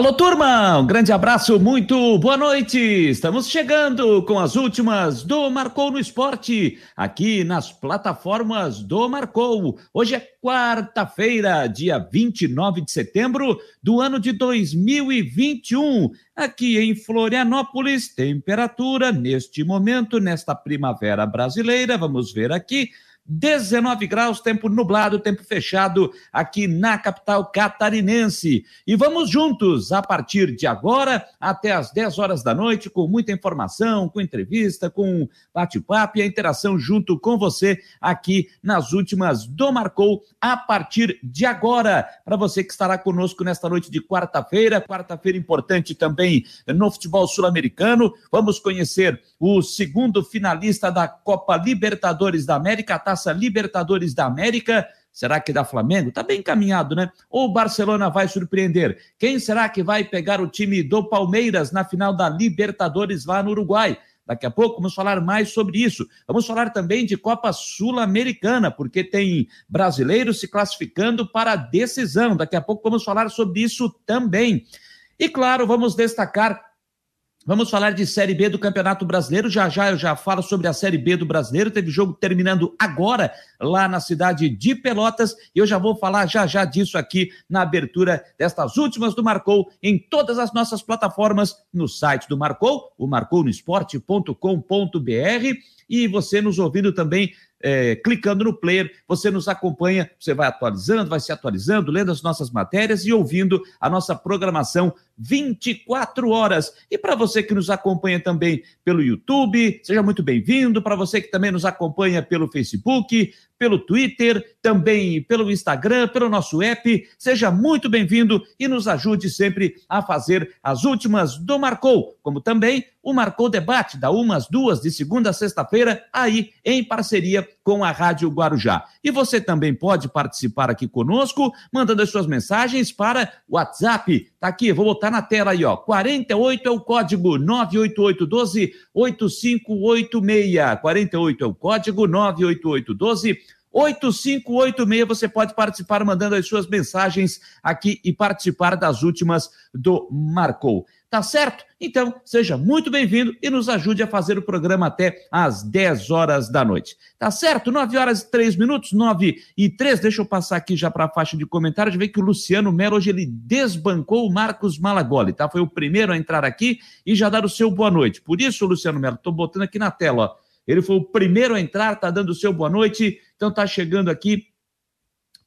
Alô, turma! Um grande abraço, muito boa noite! Estamos chegando com as últimas do Marcou no Esporte, aqui nas plataformas do Marcou. Hoje é quarta-feira, dia 29 de setembro do ano de 2021. Aqui em Florianópolis, temperatura neste momento, nesta primavera brasileira, vamos ver aqui. 19 graus, tempo nublado, tempo fechado aqui na capital catarinense. E vamos juntos a partir de agora até as 10 horas da noite com muita informação, com entrevista, com bate-papo e a interação junto com você aqui nas últimas do Marcou a partir de agora. Para você que estará conosco nesta noite de quarta-feira, quarta-feira importante também no futebol sul-americano. Vamos conhecer o segundo finalista da Copa Libertadores da América, a Taça Libertadores da América. Será que dá Flamengo? Tá bem encaminhado, né? Ou o Barcelona vai surpreender? Quem será que vai pegar o time do Palmeiras na final da Libertadores lá no Uruguai? Daqui a pouco vamos falar mais sobre isso. Vamos falar também de Copa Sul-Americana, porque tem brasileiros se classificando para a decisão. Daqui a pouco vamos falar sobre isso também. E claro, vamos destacar Vamos falar de Série B do Campeonato Brasileiro. Já já eu já falo sobre a Série B do Brasileiro. Teve jogo terminando agora lá na cidade de Pelotas e eu já vou falar já já disso aqui na abertura destas últimas do Marcou em todas as nossas plataformas no site do Marcou, o marcounoesporte.com.br e você nos ouvindo também é, clicando no player, você nos acompanha, você vai atualizando, vai se atualizando, lendo as nossas matérias e ouvindo a nossa programação 24 horas. E para você que nos acompanha também pelo YouTube, seja muito bem-vindo. Para você que também nos acompanha pelo Facebook, pelo Twitter, também pelo Instagram, pelo nosso app, seja muito bem-vindo e nos ajude sempre a fazer as últimas do Marcou, como também o Marcou Debate, da umas duas de segunda a sexta-feira, aí em parceria com a Rádio Guarujá. E você também pode participar aqui conosco, mandando as suas mensagens para o WhatsApp. Tá aqui, vou botar na tela aí, ó. 48 é o código 98812 8586. 48 é o código 98812 8586. Você pode participar mandando as suas mensagens aqui e participar das últimas do Marcou. Tá certo? Então, seja muito bem-vindo e nos ajude a fazer o programa até às 10 horas da noite. Tá certo? 9 horas e 3 minutos, 9 e 3. Deixa eu passar aqui já para a faixa de comentários. Ver que o Luciano Melo hoje ele desbancou o Marcos Malagoli, tá? Foi o primeiro a entrar aqui e já dar o seu boa noite. Por isso, Luciano Melo, tô botando aqui na tela, ó. Ele foi o primeiro a entrar, tá dando o seu boa noite. Então tá chegando aqui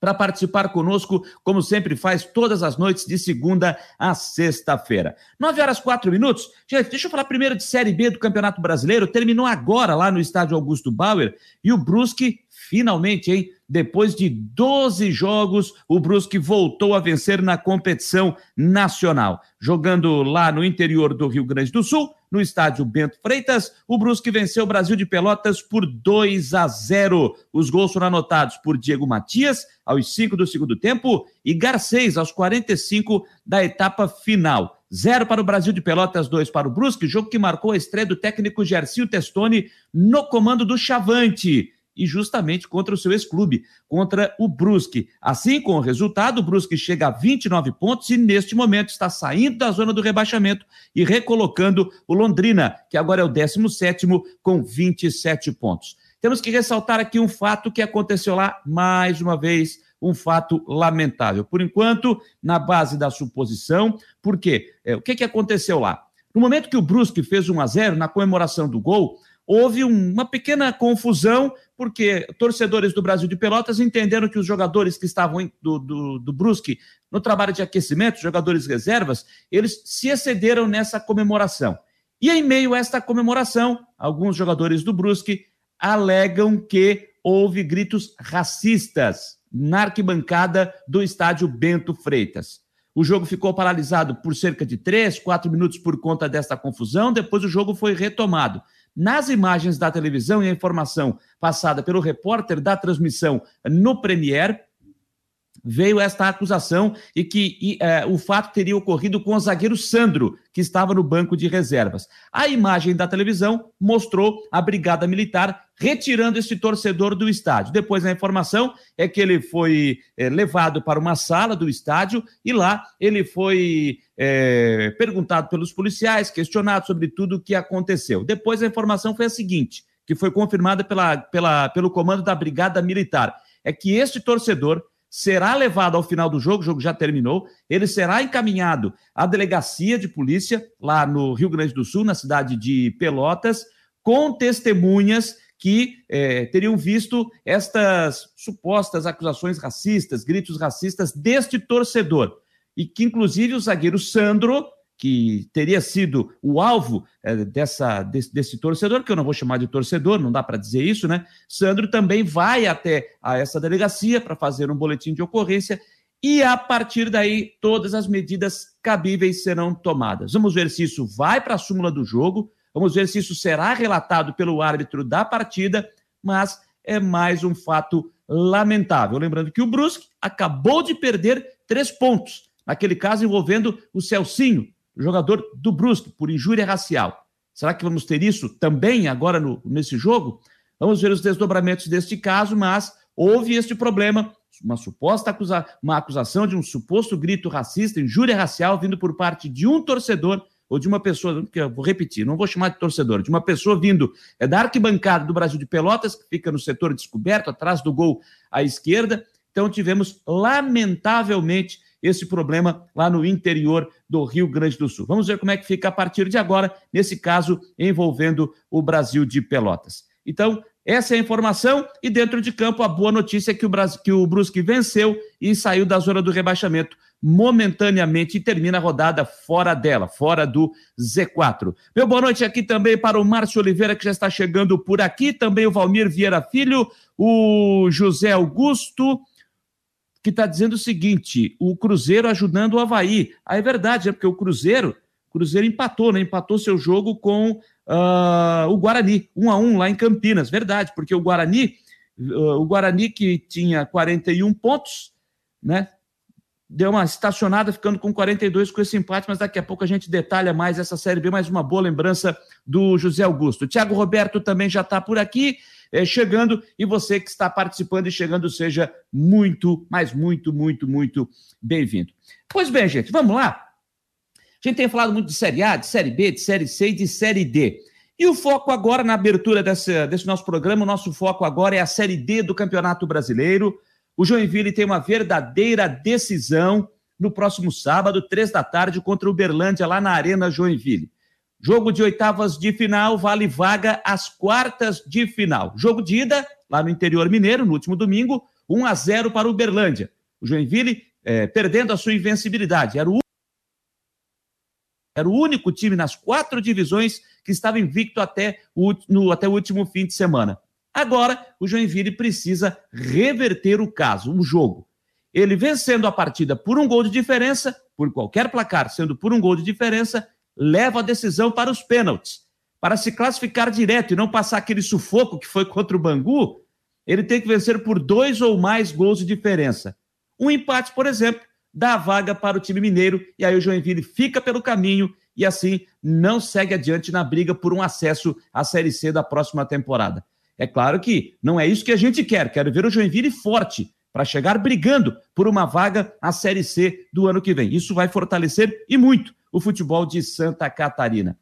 para participar conosco, como sempre faz todas as noites, de segunda a sexta-feira. Nove horas quatro minutos. Gente, deixa eu falar primeiro de Série B do Campeonato Brasileiro. Terminou agora lá no estádio Augusto Bauer e o Brusque finalmente, hein? Depois de 12 jogos, o Brusque voltou a vencer na competição nacional. Jogando lá no interior do Rio Grande do Sul, no estádio Bento Freitas, o Brusque venceu o Brasil de Pelotas por 2 a 0. Os gols foram anotados por Diego Matias, aos 5 do segundo tempo, e Garcês, aos 45 da etapa final. Zero para o Brasil de Pelotas, dois para o Brusque, jogo que marcou a estreia do técnico Gercio Testoni no comando do Chavante e justamente contra o seu ex-clube, contra o Brusque. Assim, com o resultado, o Brusque chega a 29 pontos e neste momento está saindo da zona do rebaixamento e recolocando o Londrina, que agora é o 17 com 27 pontos. Temos que ressaltar aqui um fato que aconteceu lá mais uma vez, um fato lamentável. Por enquanto, na base da suposição, porque é, o que, que aconteceu lá? No momento que o Brusque fez 1 a 0 na comemoração do gol, houve uma pequena confusão, porque torcedores do Brasil de Pelotas entenderam que os jogadores que estavam do, do, do Brusque no trabalho de aquecimento, jogadores reservas, eles se excederam nessa comemoração. E em meio a esta comemoração, alguns jogadores do Brusque alegam que houve gritos racistas na arquibancada do estádio Bento Freitas. O jogo ficou paralisado por cerca de três, quatro minutos por conta desta confusão. Depois o jogo foi retomado. Nas imagens da televisão e a informação passada pelo repórter da transmissão no Premier, veio esta acusação e que e, é, o fato teria ocorrido com o zagueiro Sandro, que estava no banco de reservas. A imagem da televisão mostrou a Brigada Militar retirando esse torcedor do estádio. Depois a informação é que ele foi é, levado para uma sala do estádio e lá ele foi é, perguntado pelos policiais, questionado sobre tudo o que aconteceu. Depois a informação foi a seguinte, que foi confirmada pela, pela, pelo comando da Brigada Militar, é que este torcedor será levado ao final do jogo, o jogo já terminou, ele será encaminhado à delegacia de polícia lá no Rio Grande do Sul, na cidade de Pelotas, com testemunhas que é, teriam visto estas supostas acusações racistas, gritos racistas deste torcedor. E que, inclusive, o zagueiro Sandro, que teria sido o alvo é, dessa, desse, desse, torcedor, que eu não vou chamar de torcedor, não dá para dizer isso, né? Sandro também vai até a essa delegacia para fazer um boletim de ocorrência e a partir daí todas as medidas cabíveis serão tomadas. Vamos ver se isso vai para a súmula do jogo, Vamos ver se isso será relatado pelo árbitro da partida, mas é mais um fato lamentável. Lembrando que o Brusque acabou de perder três pontos, naquele caso envolvendo o Celcinho, jogador do Brusque, por injúria racial. Será que vamos ter isso também agora no, nesse jogo? Vamos ver os desdobramentos deste caso, mas houve este problema, uma suposta acusa uma acusação de um suposto grito racista, injúria racial, vindo por parte de um torcedor ou de uma pessoa, que eu vou repetir, não vou chamar de torcedor, de uma pessoa vindo é, da arquibancada do Brasil de Pelotas, que fica no setor descoberto, atrás do gol à esquerda. Então tivemos, lamentavelmente, esse problema lá no interior do Rio Grande do Sul. Vamos ver como é que fica a partir de agora, nesse caso envolvendo o Brasil de Pelotas. Então, essa é a informação e dentro de campo a boa notícia é que o, Brasil, que o Brusque venceu e saiu da zona do rebaixamento momentaneamente e termina a rodada fora dela, fora do Z4. Meu boa noite aqui também para o Márcio Oliveira, que já está chegando por aqui, também o Valmir Vieira Filho, o José Augusto, que está dizendo o seguinte: o Cruzeiro ajudando o Havaí. Ah, é verdade, é porque o Cruzeiro, Cruzeiro empatou, né? Empatou seu jogo com uh, o Guarani, um a um lá em Campinas. Verdade, porque o Guarani, uh, o Guarani que tinha 41 pontos, né? deu uma estacionada ficando com 42 com esse empate, mas daqui a pouco a gente detalha mais essa Série B, mais uma boa lembrança do José Augusto. Tiago Roberto também já está por aqui, é, chegando, e você que está participando e chegando, seja muito, mas muito, muito, muito bem-vindo. Pois bem, gente, vamos lá? A gente tem falado muito de Série A, de Série B, de Série C e de Série D. E o foco agora, na abertura desse, nosso programa, o nosso foco agora é a Série D do Campeonato Brasileiro. O Joinville tem uma verdadeira decisão no próximo sábado, três da tarde, contra o Uberlândia, lá na Arena Joinville. Jogo de oitavas de final vale vaga às quartas de final. Jogo de ida, lá no interior mineiro, no último domingo, 1 a 0 para o Uberlândia. O Joinville é, perdendo a sua invencibilidade. Era o, era o único time nas quatro divisões que estava invicto até o, no, até o último fim de semana. Agora, o Joinville precisa reverter o caso, o jogo. Ele vencendo a partida por um gol de diferença, por qualquer placar, sendo por um gol de diferença, leva a decisão para os pênaltis. Para se classificar direto e não passar aquele sufoco que foi contra o Bangu, ele tem que vencer por dois ou mais gols de diferença. Um empate, por exemplo, dá a vaga para o time mineiro e aí o Joinville fica pelo caminho e assim não segue adiante na briga por um acesso à Série C da próxima temporada. É claro que não é isso que a gente quer. Quero ver o Joinville forte para chegar brigando por uma vaga à Série C do ano que vem. Isso vai fortalecer e muito o futebol de Santa Catarina.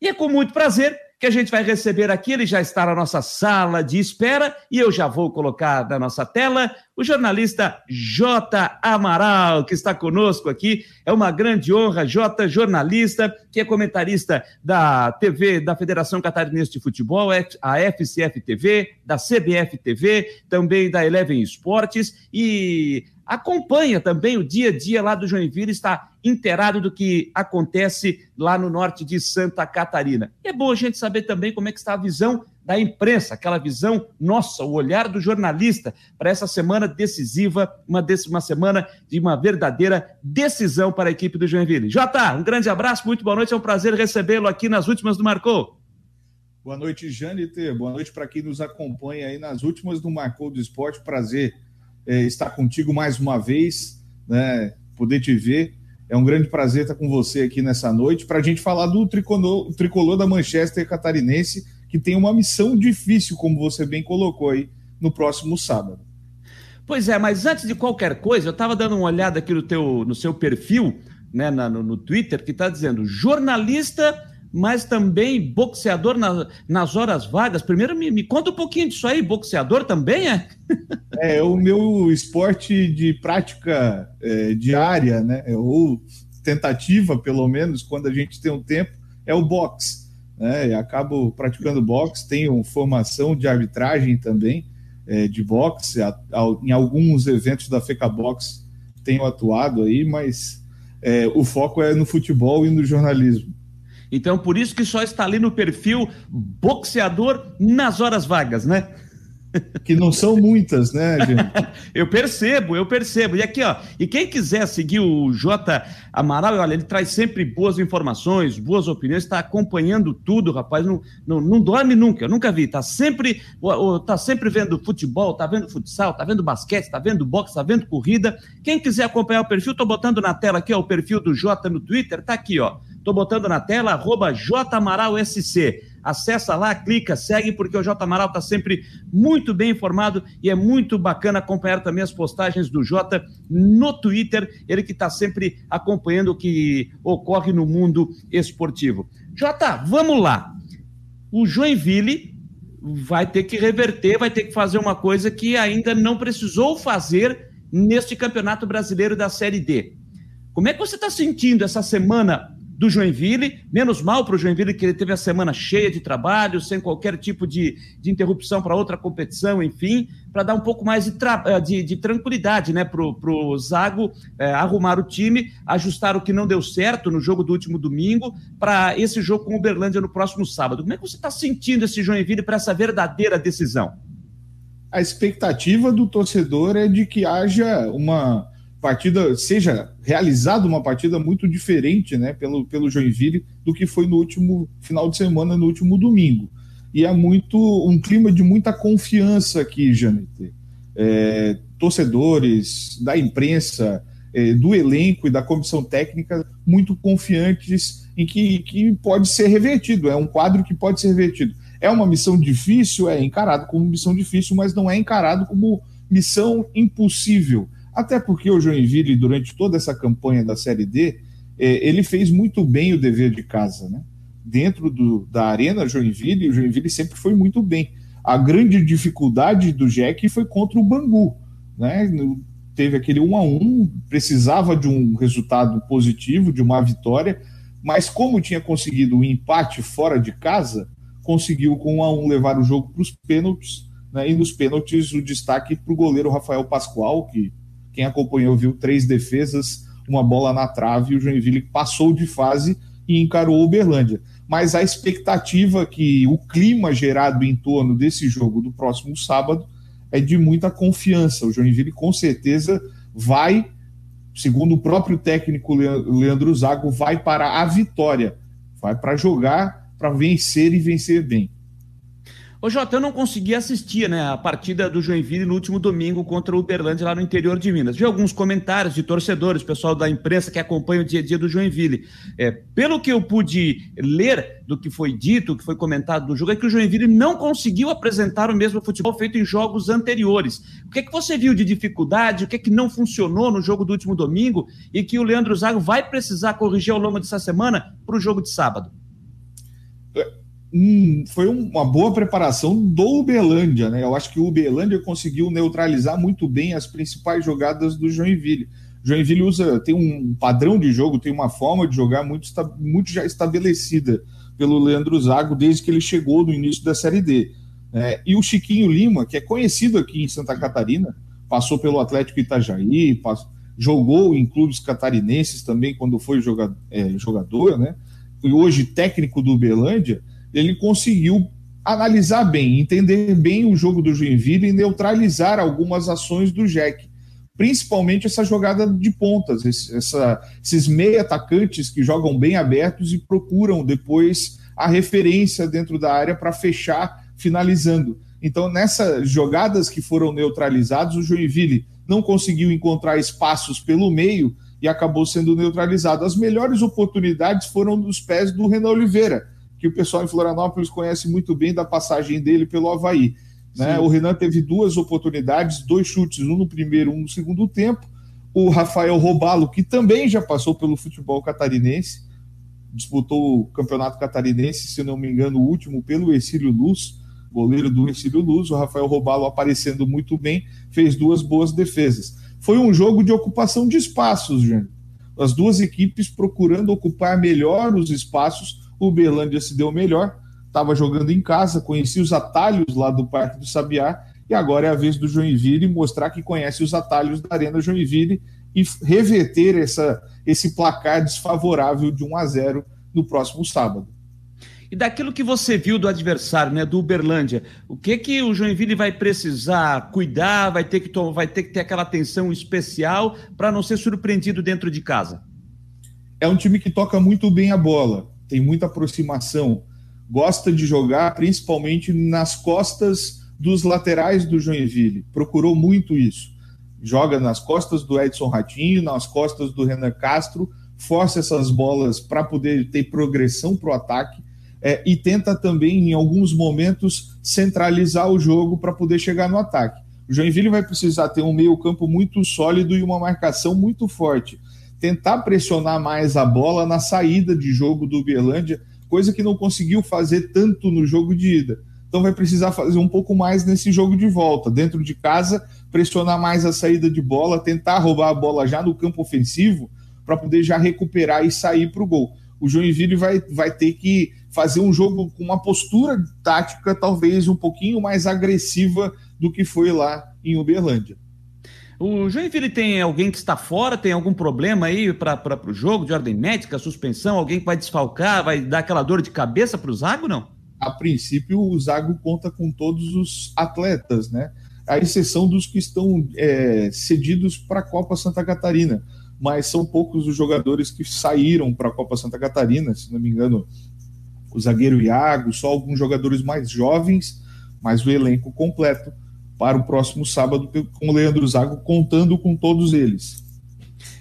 E é com muito prazer que a gente vai receber aqui. Ele já está na nossa sala de espera e eu já vou colocar na nossa tela o jornalista J. Amaral, que está conosco aqui. É uma grande honra, J. Jornalista, que é comentarista da TV, da Federação Catarinense de Futebol, a FCF TV, da CBF TV, também da Eleven Esportes e acompanha também o dia a dia lá do Joinville, está inteirado do que acontece lá no norte de Santa Catarina. E é bom a gente saber também como é que está a visão da imprensa, aquela visão nossa, o olhar do jornalista para essa semana decisiva, uma, uma semana de uma verdadeira decisão para a equipe do Joinville. Jota, um grande abraço, muito boa noite, é um prazer recebê-lo aqui nas últimas do Marcou. Boa noite, Jâniter. Boa noite para quem nos acompanha aí nas últimas do Marcou do Esporte. Prazer é, estar contigo mais uma vez, né, poder te ver. É um grande prazer estar com você aqui nessa noite para a gente falar do tricolor, tricolor da Manchester Catarinense, que tem uma missão difícil, como você bem colocou aí, no próximo sábado. Pois é, mas antes de qualquer coisa, eu estava dando uma olhada aqui no, teu, no seu perfil né, na, no, no Twitter que está dizendo jornalista mas também boxeador na, nas horas vagas. Primeiro, me, me, conta um pouquinho disso aí. Boxeador também é? É o meu esporte de prática é, diária, né? Ou tentativa, pelo menos, quando a gente tem um tempo, é o boxe. Né? Eu acabo praticando boxe, tenho formação de arbitragem também é, de boxe. A, a, em alguns eventos da FECA Box tenho atuado aí, mas é, o foco é no futebol e no jornalismo. Então, por isso que só está ali no perfil boxeador nas horas vagas, né? Que não são muitas, né, gente? eu percebo, eu percebo. E aqui, ó, e quem quiser seguir o J Amaral, olha, ele traz sempre boas informações, boas opiniões, está acompanhando tudo, rapaz, não, não, não dorme nunca, eu nunca vi, tá sempre, tá sempre vendo futebol, tá vendo futsal, tá vendo basquete, tá vendo boxe, tá vendo corrida. Quem quiser acompanhar o perfil, tô botando na tela aqui, ó, o perfil do J no Twitter, tá aqui, ó. Tô botando na tela, arroba JAmaralSC. Acessa lá, clica, segue, porque o J Amaral está sempre muito bem informado e é muito bacana acompanhar também as postagens do J no Twitter, ele que está sempre acompanhando o que ocorre no mundo esportivo. J, vamos lá. O Joinville vai ter que reverter, vai ter que fazer uma coisa que ainda não precisou fazer neste Campeonato Brasileiro da Série D. Como é que você está sentindo essa semana do Joinville. Menos mal para o Joinville, que ele teve a semana cheia de trabalho, sem qualquer tipo de, de interrupção para outra competição, enfim, para dar um pouco mais de, eh, de, de tranquilidade né, para o Zago é, arrumar o time, ajustar o que não deu certo no jogo do último domingo, para esse jogo com o Uberlândia no próximo sábado. Como é que você está sentindo esse Joinville para essa verdadeira decisão? A expectativa do torcedor é de que haja uma partida seja realizada uma partida muito diferente, né, pelo, pelo Joinville do que foi no último final de semana, no último domingo. E é muito um clima de muita confiança aqui, Janete. É, torcedores, da imprensa, é, do elenco e da comissão técnica muito confiantes em que, que pode ser revertido. É um quadro que pode ser revertido. É uma missão difícil, é encarado como missão difícil, mas não é encarado como missão impossível até porque o Joinville, durante toda essa campanha da Série D, é, ele fez muito bem o dever de casa. Né? Dentro do, da Arena Joinville, o Joinville sempre foi muito bem. A grande dificuldade do Jack foi contra o Bangu. Né? Teve aquele 1 a 1 precisava de um resultado positivo, de uma vitória, mas como tinha conseguido o um empate fora de casa, conseguiu com 1 a 1 levar o jogo para os pênaltis, né? e nos pênaltis o destaque para o goleiro Rafael Pascoal, que quem acompanhou viu três defesas, uma bola na trave, e o Joinville passou de fase e encarou o Uberlândia. Mas a expectativa que o clima gerado em torno desse jogo do próximo sábado é de muita confiança. O Joinville com certeza vai, segundo o próprio técnico Leandro Zago, vai para a vitória, vai para jogar, para vencer e vencer bem. Ô Jota, eu não consegui assistir né, a partida do Joinville no último domingo contra o Uberlândia lá no interior de Minas. Vi alguns comentários de torcedores, pessoal da imprensa que acompanha o dia a dia do Joinville. É, pelo que eu pude ler do que foi dito, que foi comentado do jogo, é que o Joinville não conseguiu apresentar o mesmo futebol feito em jogos anteriores. O que é que você viu de dificuldade? O que é que não funcionou no jogo do último domingo e que o Leandro Zago vai precisar corrigir ao longo dessa semana para o jogo de sábado? Um, foi uma boa preparação do Uberlândia, né? Eu acho que o Uberlândia conseguiu neutralizar muito bem as principais jogadas do Joinville. Joinville usa, tem um padrão de jogo, tem uma forma de jogar muito, muito já estabelecida pelo Leandro Zago desde que ele chegou no início da Série D. É, e o Chiquinho Lima, que é conhecido aqui em Santa Catarina, passou pelo Atlético Itajaí, passou, jogou em clubes catarinenses também quando foi jogador, é, jogador né? E hoje técnico do Uberlândia ele conseguiu analisar bem, entender bem o jogo do Joinville e neutralizar algumas ações do Jack. Principalmente essa jogada de pontas, essa, esses meia atacantes que jogam bem abertos e procuram depois a referência dentro da área para fechar, finalizando. Então, nessas jogadas que foram neutralizadas, o Joinville não conseguiu encontrar espaços pelo meio e acabou sendo neutralizado. As melhores oportunidades foram dos pés do Renan Oliveira, que o pessoal em Florianópolis conhece muito bem da passagem dele pelo Havaí. Né? O Renan teve duas oportunidades, dois chutes, um no primeiro, um no segundo tempo. o Rafael Robalo, que também já passou pelo futebol catarinense, disputou o campeonato catarinense, se não me engano, o último pelo Exílio Luz, goleiro do Exílio Luz, o Rafael Robalo aparecendo muito bem, fez duas boas defesas. Foi um jogo de ocupação de espaços, gente. As duas equipes procurando ocupar melhor os espaços. O Berlândia se deu melhor, estava jogando em casa, conhecia os atalhos lá do Parque do Sabiá, e agora é a vez do Joinville mostrar que conhece os atalhos da Arena Joinville e reverter essa, esse placar desfavorável de 1 a 0 no próximo sábado. E daquilo que você viu do adversário, né, do Uberlândia, o que que o Joinville vai precisar cuidar, vai ter que, vai ter, que ter aquela atenção especial para não ser surpreendido dentro de casa? É um time que toca muito bem a bola, tem muita aproximação, gosta de jogar principalmente nas costas dos laterais do Joinville, procurou muito isso. Joga nas costas do Edson Ratinho, nas costas do Renan Castro, força essas bolas para poder ter progressão para o ataque é, e tenta também, em alguns momentos, centralizar o jogo para poder chegar no ataque. O Joinville vai precisar ter um meio-campo muito sólido e uma marcação muito forte. Tentar pressionar mais a bola na saída de jogo do Uberlândia, coisa que não conseguiu fazer tanto no jogo de ida. Então vai precisar fazer um pouco mais nesse jogo de volta. Dentro de casa, pressionar mais a saída de bola, tentar roubar a bola já no campo ofensivo para poder já recuperar e sair para o gol. O Joinville vai, vai ter que fazer um jogo com uma postura tática talvez um pouquinho mais agressiva do que foi lá em Uberlândia. O Joinville tem alguém que está fora, tem algum problema aí para o jogo de ordem médica, suspensão, alguém que vai desfalcar, vai dar aquela dor de cabeça para o Zago, não? A princípio, o Zago conta com todos os atletas, né? A exceção dos que estão é, cedidos para a Copa Santa Catarina. Mas são poucos os jogadores que saíram para a Copa Santa Catarina, se não me engano, o zagueiro Iago, só alguns jogadores mais jovens, mas o elenco completo para o próximo sábado com o Leandro Zago, contando com todos eles.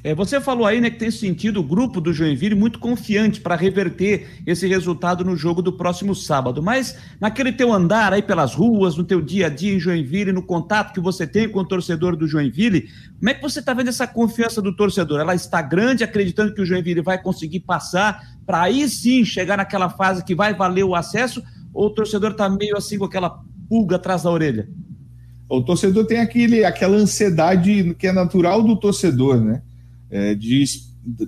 É, você falou aí né, que tem sentido o grupo do Joinville muito confiante para reverter esse resultado no jogo do próximo sábado. Mas naquele teu andar aí pelas ruas, no teu dia a dia em Joinville, no contato que você tem com o torcedor do Joinville, como é que você está vendo essa confiança do torcedor? Ela está grande, acreditando que o Joinville vai conseguir passar para aí sim chegar naquela fase que vai valer o acesso? Ou o torcedor está meio assim com aquela pulga atrás da orelha? O torcedor tem aquele, aquela ansiedade que é natural do torcedor, né? É, de,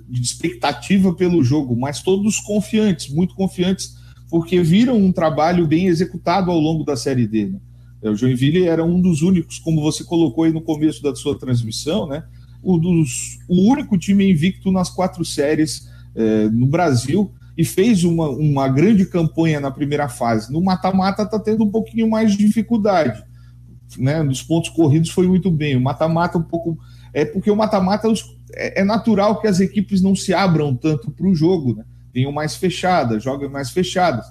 de expectativa pelo jogo, mas todos confiantes, muito confiantes, porque viram um trabalho bem executado ao longo da Série D. Né? É, o Joinville era um dos únicos, como você colocou aí no começo da sua transmissão, né? O, dos, o único time invicto nas quatro séries é, no Brasil e fez uma, uma grande campanha na primeira fase. No mata-mata está tendo um pouquinho mais de dificuldade. Né? Nos pontos corridos foi muito bem. O mata-mata um pouco. É porque o mata-mata é, é, natural que as equipes não se abram tanto para o jogo, né? Venham mais fechadas, jogam mais fechadas.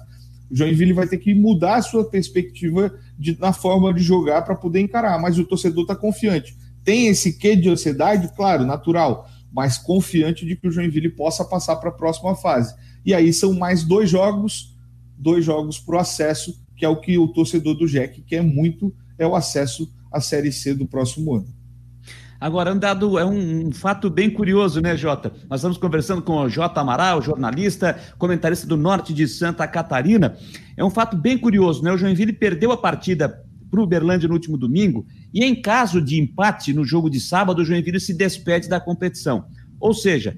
O Joinville vai ter que mudar a sua perspectiva de, na forma de jogar para poder encarar, mas o torcedor está confiante. Tem esse quê de ansiedade? Claro, natural mas confiante de que o Joinville possa passar para a próxima fase. E aí são mais dois jogos, dois jogos para o acesso, que é o que o torcedor do Jack quer muito, é o acesso à Série C do próximo ano. Agora, andado é um, fato bem curioso, né, Jota? Nós estamos conversando com o Jota Amaral, jornalista, comentarista do norte de Santa Catarina. É um fato bem curioso, né? O Joinville perdeu a partida para o Uberlândia no último domingo, e em caso de empate no jogo de sábado, o Joinville se despede da competição. Ou seja,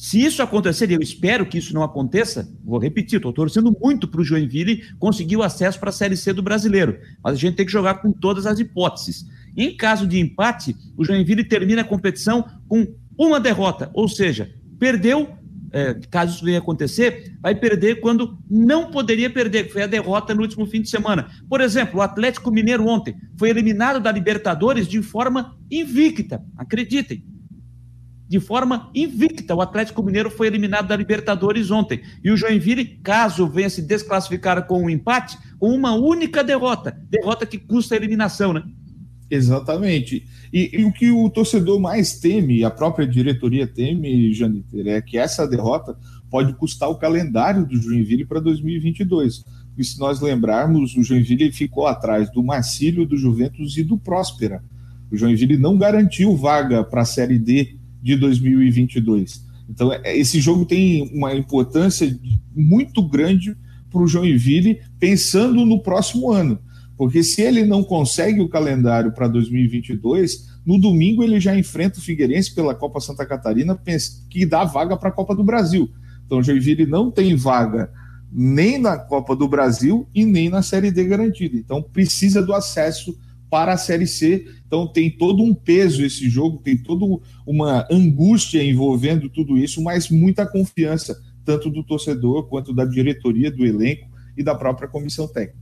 se isso acontecer, eu espero que isso não aconteça, vou repetir, estou torcendo muito para o Joinville conseguir o acesso para a Série C do brasileiro, mas a gente tem que jogar com todas as hipóteses. Em caso de empate, o Joinville termina a competição com uma derrota, ou seja, perdeu é, caso isso venha acontecer, vai perder quando não poderia perder, que foi a derrota no último fim de semana. Por exemplo, o Atlético Mineiro ontem foi eliminado da Libertadores de forma invicta, acreditem. De forma invicta, o Atlético Mineiro foi eliminado da Libertadores ontem. E o Joinville, caso venha se desclassificar com um empate, com uma única derrota, derrota que custa a eliminação, né? Exatamente. E, e, o que o torcedor mais teme, a própria diretoria teme, Janiter, é que essa derrota pode custar o calendário do Joinville para 2022. E se nós lembrarmos, o Joinville ficou atrás do Marcílio, do Juventus e do Próspera. O Joinville não garantiu vaga para a Série D de 2022. Então, é, esse jogo tem uma importância muito grande para o Joinville, pensando no próximo ano. Porque se ele não consegue o calendário para 2022, no domingo ele já enfrenta o Figueirense pela Copa Santa Catarina, que dá vaga para a Copa do Brasil. Então, o Joinville não tem vaga nem na Copa do Brasil e nem na Série D garantida. Então, precisa do acesso para a Série C. Então tem todo um peso esse jogo, tem toda uma angústia envolvendo tudo isso, mas muita confiança, tanto do torcedor quanto da diretoria, do elenco e da própria comissão técnica.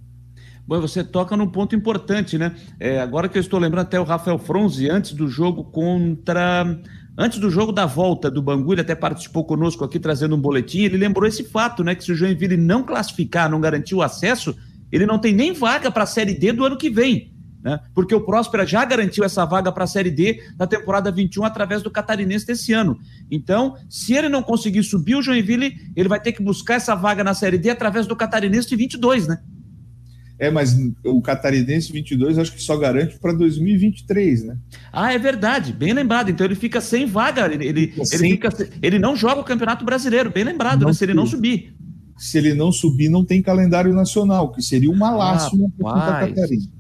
Bom, você toca num ponto importante, né? É, agora que eu estou lembrando até o Rafael Fronzi, antes do jogo contra. Antes do jogo da volta do Bangu, ele até participou conosco aqui trazendo um boletim. Ele lembrou esse fato, né? Que se o Joinville não classificar, não garantir o acesso, ele não tem nem vaga para a Série D do ano que vem né? Porque o Próspera já garantiu essa vaga para a Série D da temporada 21 através do Catarinense desse ano. Então, se ele não conseguir subir o Joinville, ele vai ter que buscar essa vaga na Série D através do Catarinense de 22, né? É, mas o Catarinense 22 acho que só garante para 2023, né? Ah, é verdade, bem lembrado. Então ele fica sem vaga, ele, ele, ele, fica, ele não joga o Campeonato Brasileiro, bem lembrado, né? Se ele não subir. Se ele não subir, não tem calendário nacional, que seria uma lástima ah, para Santa Catarina.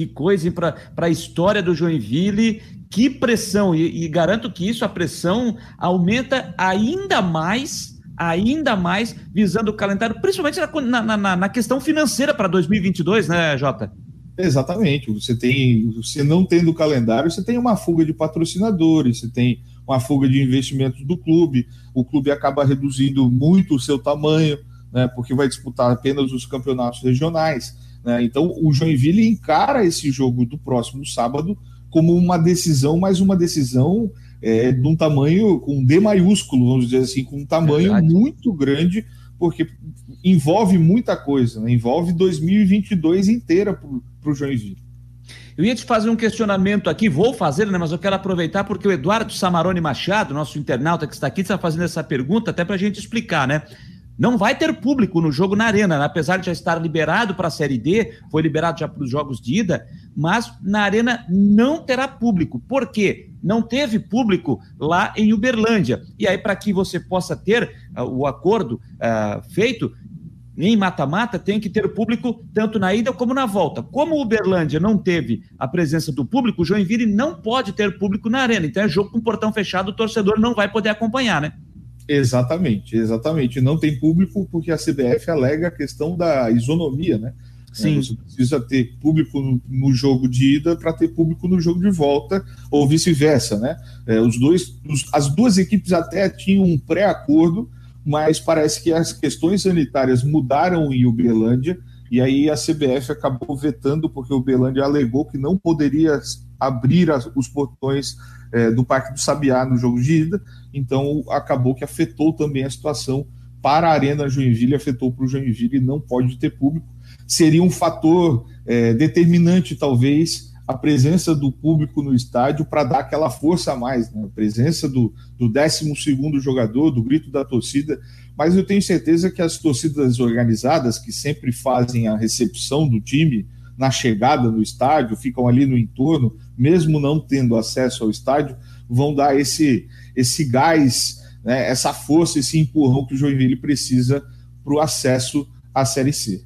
Que coisa para a história do Joinville, que pressão! E, e, garanto que isso, a pressão aumenta ainda mais, ainda mais, visando o calendário, principalmente na, na, na questão financeira para 2022, né, Jota? Exatamente. Você tem, você não tendo calendário, você tem uma fuga de patrocinadores, você tem uma fuga de investimentos do clube, o clube acaba reduzindo muito o seu tamanho, né, porque vai disputar apenas os campeonatos regionais. Né? Então, o Joinville encara esse jogo do próximo sábado como uma decisão, mas uma decisão é, de um tamanho com D maiúsculo, vamos dizer assim, com um tamanho Verdade. muito grande, porque envolve muita coisa, né? envolve 2022 inteira para o Joinville. Eu ia te fazer um questionamento aqui, vou fazer, né, mas eu quero aproveitar porque o Eduardo Samarone Machado, nosso internauta que está aqui, está fazendo essa pergunta até para a gente explicar, né? Não vai ter público no jogo na Arena, né? apesar de já estar liberado para a Série D, foi liberado já para os jogos de ida, mas na Arena não terá público. Por quê? Não teve público lá em Uberlândia. E aí, para que você possa ter uh, o acordo uh, feito, em mata-mata tem que ter público tanto na ida como na volta. Como Uberlândia não teve a presença do público, o Joinville não pode ter público na arena. Então é jogo com portão fechado, o torcedor não vai poder acompanhar, né? Exatamente, exatamente. Não tem público porque a CBF alega a questão da isonomia, né? Sim. Você precisa ter público no, jogo de ida para ter público no jogo de volta, ou vice-versa, né? É, os dois, os, as duas equipes até tinham um pré-acordo, mas parece que as questões sanitárias mudaram em Uberlândia, e aí a CBF acabou vetando, porque o Uberlândia alegou que não poderia abrir as, os portões é, do Parque do Sabiá no jogo de ida, então acabou que afetou também a situação para a Arena Joinville, afetou para o Joinville e não pode ter público. Seria um fator é, determinante, talvez, a presença do público no estádio para dar aquela força a mais, né? a presença do, do 12 jogador, do grito da torcida. Mas eu tenho certeza que as torcidas organizadas, que sempre fazem a recepção do time, na chegada no estádio, ficam ali no entorno, mesmo não tendo acesso ao estádio, vão dar esse, esse gás, né, essa força, esse empurrão que o Joinville precisa para o acesso à Série C.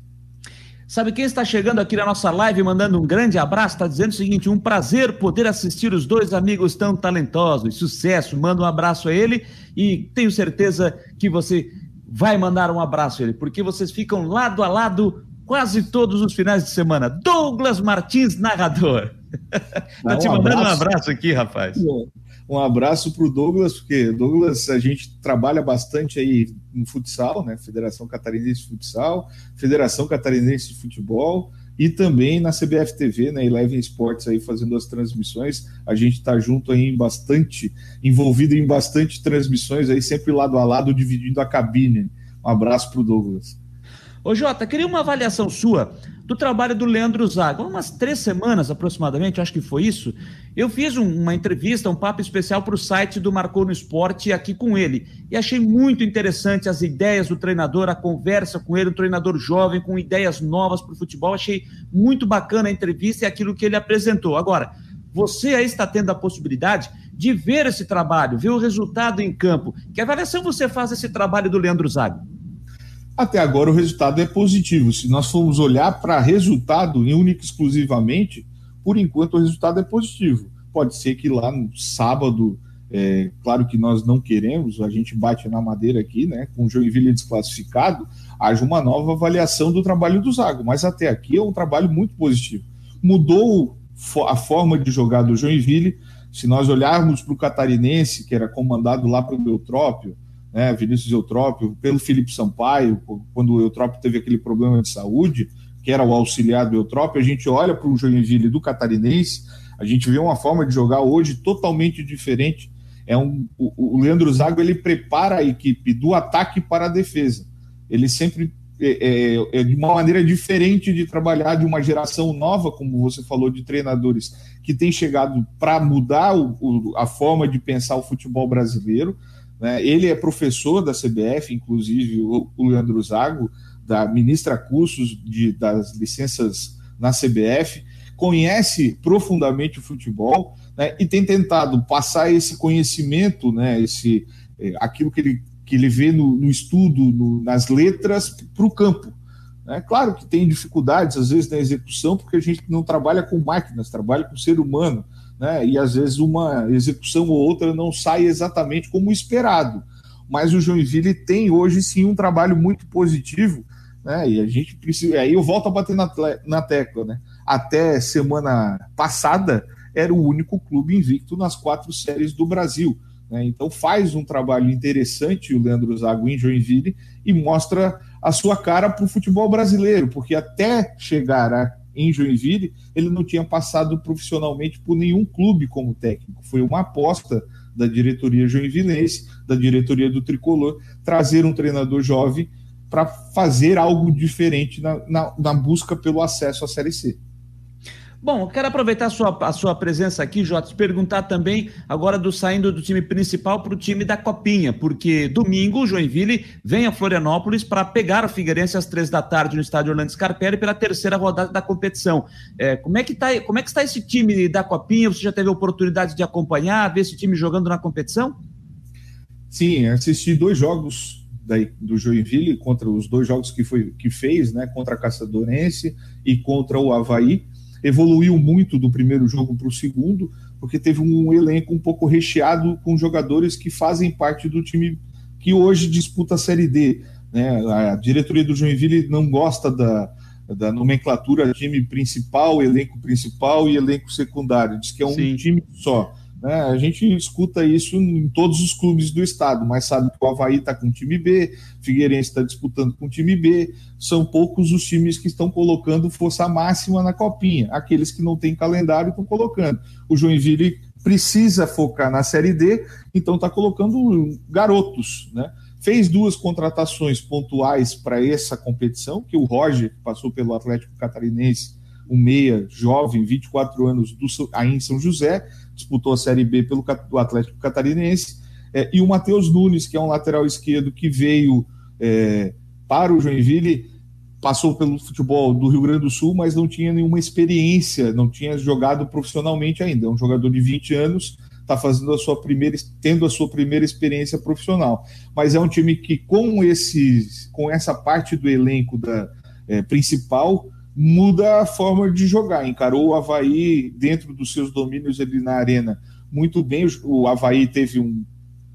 Sabe quem está chegando aqui na nossa live mandando um grande abraço? Está dizendo o seguinte: um prazer poder assistir os dois amigos tão talentosos. Sucesso, manda um abraço a ele e tenho certeza que você vai mandar um abraço a ele, porque vocês ficam lado a lado quase todos os finais de semana. Douglas Martins, narrador. Tá te mandando um abraço aqui, rapaz. Um abraço para o Douglas, porque Douglas, a gente trabalha bastante aí no futsal, né? Federação Catarinense de Futsal, Federação Catarinense de Futebol e também na CBF TV, né? Eleven Sports aí fazendo as transmissões. A gente está junto aí em bastante, envolvido em bastante transmissões aí, sempre lado a lado, dividindo a cabine. Um abraço para o Douglas. Ô Jota, queria uma avaliação sua do trabalho do Leandro Zaga. Umas três semanas aproximadamente, acho que foi isso. Eu fiz um, uma entrevista, um papo especial para o site do Marcou no Esporte aqui com ele. E achei muito interessante as ideias do treinador, a conversa com ele, um treinador jovem, com ideias novas para o futebol. Achei muito bacana a entrevista e aquilo que ele apresentou. Agora, você aí está tendo a possibilidade de ver esse trabalho, ver o resultado em campo. Que avaliação você faz desse trabalho do Leandro Zago? Até agora o resultado é positivo. Se nós formos olhar para resultado, único exclusivamente, por enquanto o resultado é positivo. Pode ser que lá no sábado, é, claro que nós não queremos, a gente bate na madeira aqui, né? Com o Joinville desclassificado, haja uma nova avaliação do trabalho do Zago. Mas até aqui é um trabalho muito positivo. Mudou a forma de jogar do Joinville. Se nós olharmos para o catarinense, que era comandado lá pelo Eutrópio, né, Vinícius Eutrópio, pelo Felipe Sampaio, quando o Eutrópio teve aquele problema de saúde, que era o auxiliar do Eutrópio, a gente olha para o Joinville do catarinense, a gente vê uma forma de jogar hoje totalmente diferente. É um, o, o Leandro Zago ele prepara a equipe do ataque para a defesa. Ele sempre é, é, é, de uma maneira diferente de trabalhar de uma geração nova, como você falou, de treinadores que tem chegado para mudar o, o, a forma de pensar o futebol brasileiro. Né? Ele é professor da CBF, inclusive o, o Leandro Zago, da ministra cursos de, das licenças na CBF, conhece profundamente o futebol né? e tem tentado passar esse conhecimento, né? esse, é, aquilo que ele que ele vê no, no estudo, no, nas letras, para o campo. É claro que tem dificuldades, às vezes, na execução, porque a gente não trabalha com máquinas, trabalha com ser humano, né? e às vezes uma execução ou outra não sai exatamente como esperado. Mas o Joinville tem hoje sim um trabalho muito positivo, né? e a gente precisa. Aí eu volto a bater na, na tecla. Né? Até semana passada, era o único clube invicto nas quatro séries do Brasil. Né? Então faz um trabalho interessante o Leandro Zago em Joinville e mostra a sua cara para o futebol brasileiro, porque até chegar a, em Joinville ele não tinha passado profissionalmente por nenhum clube como técnico. Foi uma aposta da diretoria joinvilense, da diretoria do Tricolor, trazer um treinador jovem para fazer algo diferente na, na, na busca pelo acesso à Série C. Bom, quero aproveitar a sua, a sua presença aqui, Jota, te perguntar também agora do saindo do time principal para o time da Copinha, porque domingo o Joinville vem a Florianópolis para pegar o Figueirense às três da tarde no estádio Orlando Scarpelli pela terceira rodada da competição. É, como, é que tá, como é que está esse time da Copinha? Você já teve oportunidade de acompanhar, ver esse time jogando na competição? Sim, assisti dois jogos daí, do Joinville, contra os dois jogos que, foi, que fez, né, contra a Caçadorense e contra o Havaí evoluiu muito do primeiro jogo para o segundo, porque teve um elenco um pouco recheado com jogadores que fazem parte do time que hoje disputa a Série D. Né? A diretoria do Joinville não gosta da, da nomenclatura time principal, elenco principal e elenco secundário. Diz que é um Sim. time só. Né? A gente escuta isso em todos os clubes do estado, mas sabe que o Havaí está com o time B, Figueirense está disputando com o time B. São poucos os times que estão colocando força máxima na copinha. Aqueles que não têm calendário estão colocando. O Joinville precisa focar na Série D, então está colocando garotos, né? Fez duas contratações pontuais para essa competição, que o Roger, que passou pelo Atlético Catarinense, um meia jovem, 24 anos, do, aí em São José, disputou a Série B pelo Atlético Catarinense, é, e o Matheus Nunes, que é um lateral esquerdo que veio é, para o Joinville, passou pelo futebol do Rio Grande do Sul, mas não tinha nenhuma experiência, não tinha jogado profissionalmente ainda. É um jogador de 20 anos, está fazendo a sua primeira, tendo a sua primeira experiência profissional. Mas é um time que, com, esse, com essa parte do elenco da, é, principal, muda a forma de jogar. Encarou o Havaí dentro dos seus domínios ali na arena muito bem. O Havaí teve um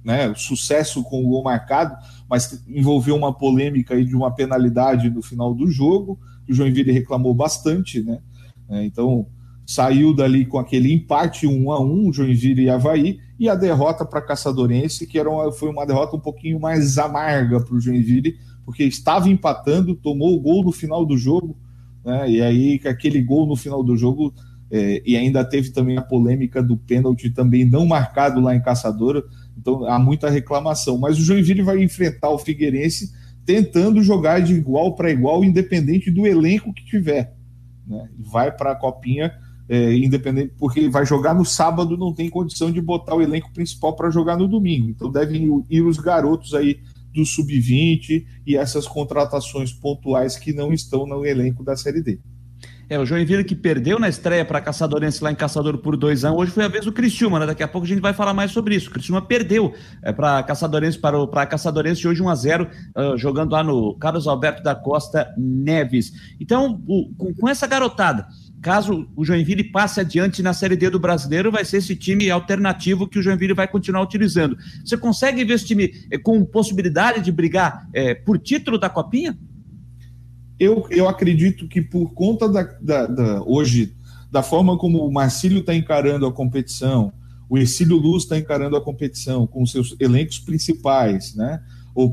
né, sucesso com o gol marcado, mas envolveu uma polêmica aí de uma penalidade no final do jogo. O Joinville reclamou bastante, né? É, então saiu dali com aquele empate 1 a 1 Joinville e Havaí, e a derrota para Caçadorense, que era uma, foi uma derrota um pouquinho mais amarga para o Joinville, porque estava empatando, tomou o gol no final do jogo, né? E aí aquele gol no final do jogo é, e ainda teve também a polêmica do pênalti também não marcado lá em Caçadora, então há muita reclamação. Mas o Joinville vai enfrentar o Figueirense tentando jogar de igual para igual, independente do elenco que tiver. Né? Vai para a copinha é, independente, porque vai jogar no sábado, não tem condição de botar o elenco principal para jogar no domingo. Então devem ir os garotos aí do sub-20 e essas contratações pontuais que não estão no elenco da Série D. É, o Joinville que perdeu na estreia para Caçadorense lá em Caçador por 2 a 1 Hoje foi a vez do Criciúma, né? Daqui a pouco a gente vai falar mais sobre isso. O Criciúma perdeu é, para Caçadorense, para, para Caçadorense hoje 1 a 0 uh, jogando lá no Carlos Alberto da Costa Neves. Então, o, com, com essa garotada, caso o Joinville passe adiante na Série D do Brasileiro, vai ser esse time alternativo que o Joinville vai continuar utilizando. Você consegue ver esse time eh, com possibilidade de brigar eh, por título da Copinha? eu, eu acredito que por conta da, da, da hoje, da forma como o Marcílio está encarando a competição, o Ercílio Luz está encarando a competição com seus elencos principais, né?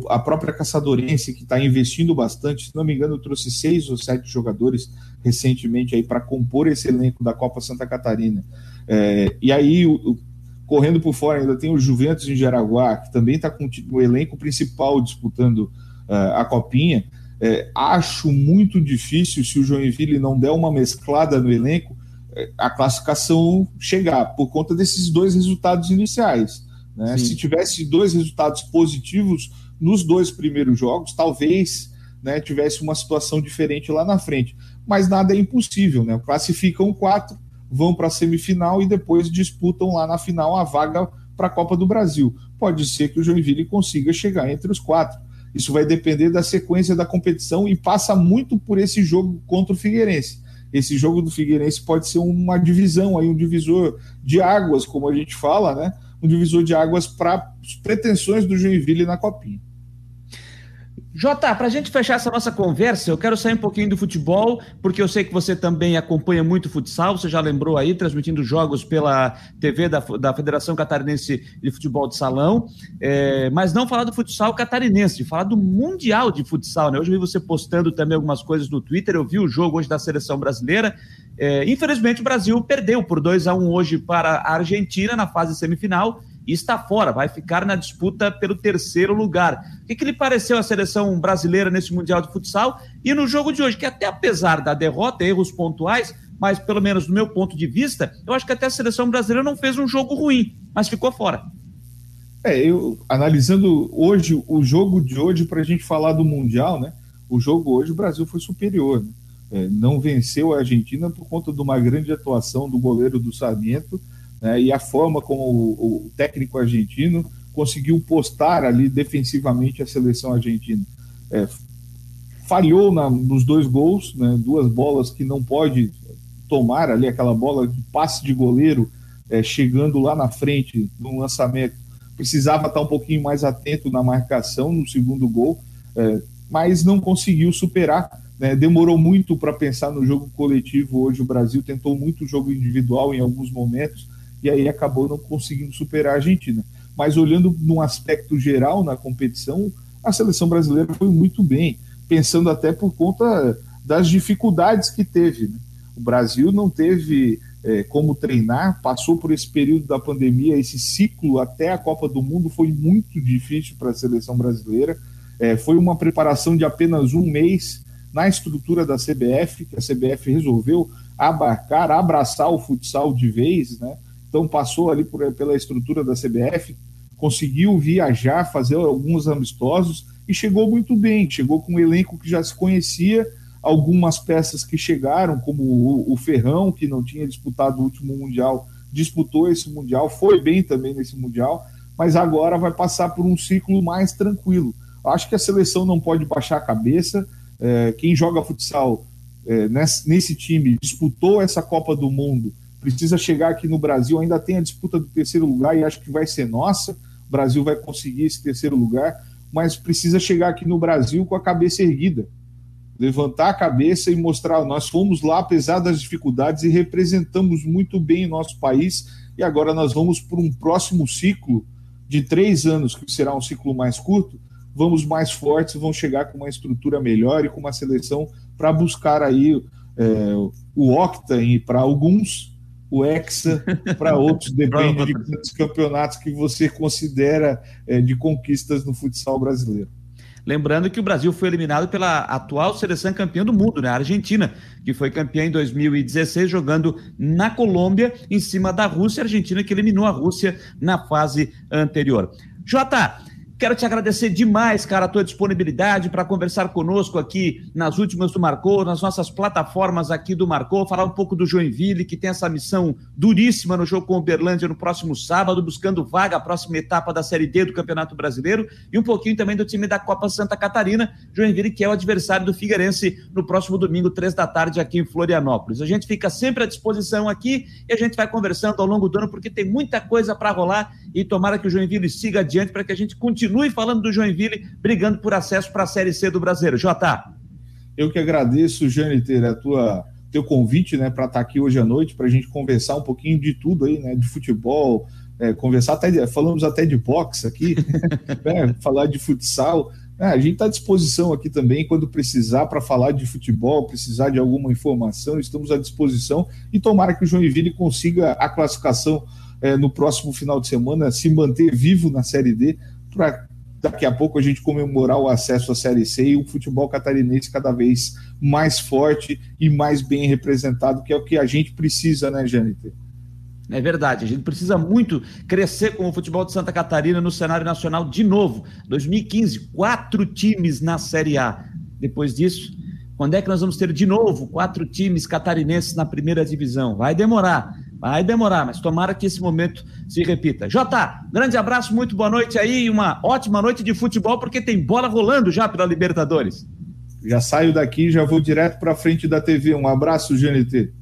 A própria Caçadorense, que está investindo bastante, se não me engano, trouxe seis ou sete jogadores recentemente aí para compor esse elenco da Copa Santa Catarina. É, e aí, o, correndo por fora, ainda tem o Juventus em Jaraguá, que também está com o elenco principal disputando uh, a Copinha. É, acho muito difícil, se o Joinville não der uma mesclada no elenco, é, a classificação chegar, por conta desses dois resultados iniciais. Né? Se tivesse dois resultados positivos nos dois primeiros jogos, talvez né, tivesse uma situação diferente lá na frente. Mas nada é impossível, né? Classificam quatro, vão para a semifinal e depois disputam lá na final a vaga para a Copa do Brasil. Pode ser que o Joinville consiga chegar entre os quatro. Isso vai depender da sequência da competição e passa muito por esse jogo contra o Figueirense. Esse jogo do Figueirense pode ser uma divisão, aí, um divisor de águas, como a gente fala, né? Um divisor de águas para as pretensões do Joinville na Copinha. Jota, para a gente fechar essa nossa conversa, eu quero sair um pouquinho do futebol, porque eu sei que você também acompanha muito futsal, você já lembrou aí, transmitindo jogos pela TV da, da Federação Catarinense de Futebol de Salão, é, mas não falar do futsal catarinense, falar do Mundial de Futsal, né? Hoje eu vi você postando também algumas coisas no Twitter, eu vi o jogo hoje da Seleção Brasileira, é, infelizmente o Brasil perdeu por 2 a 1 hoje para a Argentina na fase semifinal, e está fora, vai ficar na disputa pelo terceiro lugar. O que, que lhe pareceu a seleção brasileira nesse Mundial de Futsal e no jogo de hoje, que até apesar da derrota, erros pontuais, mas pelo menos do meu ponto de vista, eu acho que até a seleção brasileira não fez um jogo ruim, mas ficou fora. É, eu analisando hoje o jogo de hoje para a gente falar do mundial, né? O jogo hoje o Brasil foi superior, né? é, não venceu a Argentina por conta de uma grande atuação do goleiro do Sarmiento né, e a forma como o, o, técnico argentino conseguiu postar ali defensivamente a seleção argentina. É, falhou na, nos dois gols, né, duas bolas que não pode tomar ali, aquela bola de passe de goleiro é, chegando lá na frente no lançamento. Precisava estar um pouquinho mais atento na marcação no segundo gol, é, mas não conseguiu superar. Né, demorou muito para pensar no jogo coletivo. Hoje o Brasil tentou muito jogo individual em alguns momentos, e aí acabou não conseguindo superar a Argentina. Mas olhando num aspecto geral na competição, a seleção brasileira foi muito bem, pensando até por conta das dificuldades que teve. Né? O Brasil não teve é, como treinar, passou por esse período da pandemia, esse ciclo até a Copa do Mundo foi muito difícil para a seleção brasileira. É, foi uma preparação de apenas um mês na estrutura da CBF, que a CBF resolveu abarcar, abraçar o futsal de vez, né? Então passou ali por, pela estrutura da CBF, conseguiu viajar, fazer alguns amistosos e chegou muito bem. Chegou com um elenco que já se conhecia, algumas peças que chegaram, como o, o Ferrão, que não tinha disputado o último Mundial, disputou esse Mundial, foi bem também nesse Mundial, mas agora vai passar por um ciclo mais tranquilo. Acho que a seleção não pode baixar a cabeça. É, quem joga futsal é, nesse, nesse time disputou essa Copa do Mundo precisa chegar aqui no Brasil, ainda tem a disputa do terceiro lugar e acho que vai ser nossa. O Brasil vai conseguir esse terceiro lugar, mas precisa chegar aqui no Brasil com a cabeça erguida. Levantar a cabeça e mostrar, nós fomos lá apesar das dificuldades e representamos muito bem nosso país e agora nós vamos para um próximo ciclo de três anos, que será um ciclo mais curto, vamos mais fortes, vamos chegar com uma estrutura melhor e com uma seleção para buscar aí é, o Octa para alguns o Hexa para outros, depende de quantos campeonatos que você considera é, de conquistas no futsal brasileiro. Lembrando que o Brasil foi eliminado pela atual seleção campeã do mundo, né? A Argentina, que foi campeã em 2016, jogando na Colômbia, em cima da Rússia. A Argentina que eliminou a Rússia na fase anterior. Jota, Quero te agradecer demais, cara, a tua disponibilidade para conversar conosco aqui nas últimas do Marcou, nas nossas plataformas aqui do Marcou, falar um pouco do Joinville, que tem essa missão duríssima no jogo com o Uberlândia no próximo sábado, buscando vaga a próxima etapa da Série D do Campeonato Brasileiro, e um pouquinho também do time da Copa Santa Catarina, Joinville, que é o adversário do Figueirense no próximo domingo, três da tarde, aqui em Florianópolis. A gente fica sempre à disposição aqui e a gente vai conversando ao longo do ano, porque tem muita coisa para rolar e tomara que o Joinville siga adiante para que a gente continue continue falando do Joinville, brigando por acesso para a Série C do Brasileiro. Jota. Eu que agradeço, Jâniter, a tua teu convite, né, para estar tá aqui hoje à noite para a gente conversar um pouquinho de tudo aí, né, de futebol, é, conversar até falamos até de boxe aqui, né, falar de futsal. É, a gente está à disposição aqui também quando precisar para falar de futebol, precisar de alguma informação, estamos à disposição e tomara que o Joinville consiga a classificação é, no próximo final de semana, se manter vivo na Série D, para daqui a pouco a gente comemorar o acesso à Série C e o futebol catarinense cada vez mais forte e mais bem representado, que é o que a gente precisa, né, Jâniter? É verdade, a gente precisa muito crescer com o futebol de Santa Catarina no cenário nacional de novo. 2015, quatro times na Série A. Depois disso, quando é que nós vamos ter de novo quatro times catarinenses na primeira divisão? Vai demorar. Vai demorar, mas tomara que esse momento se repita. Jota, grande abraço, muito boa noite aí e uma ótima noite de futebol, porque tem bola rolando já pela Libertadores. Já saio daqui já vou direto para frente da TV. Um abraço, GNT.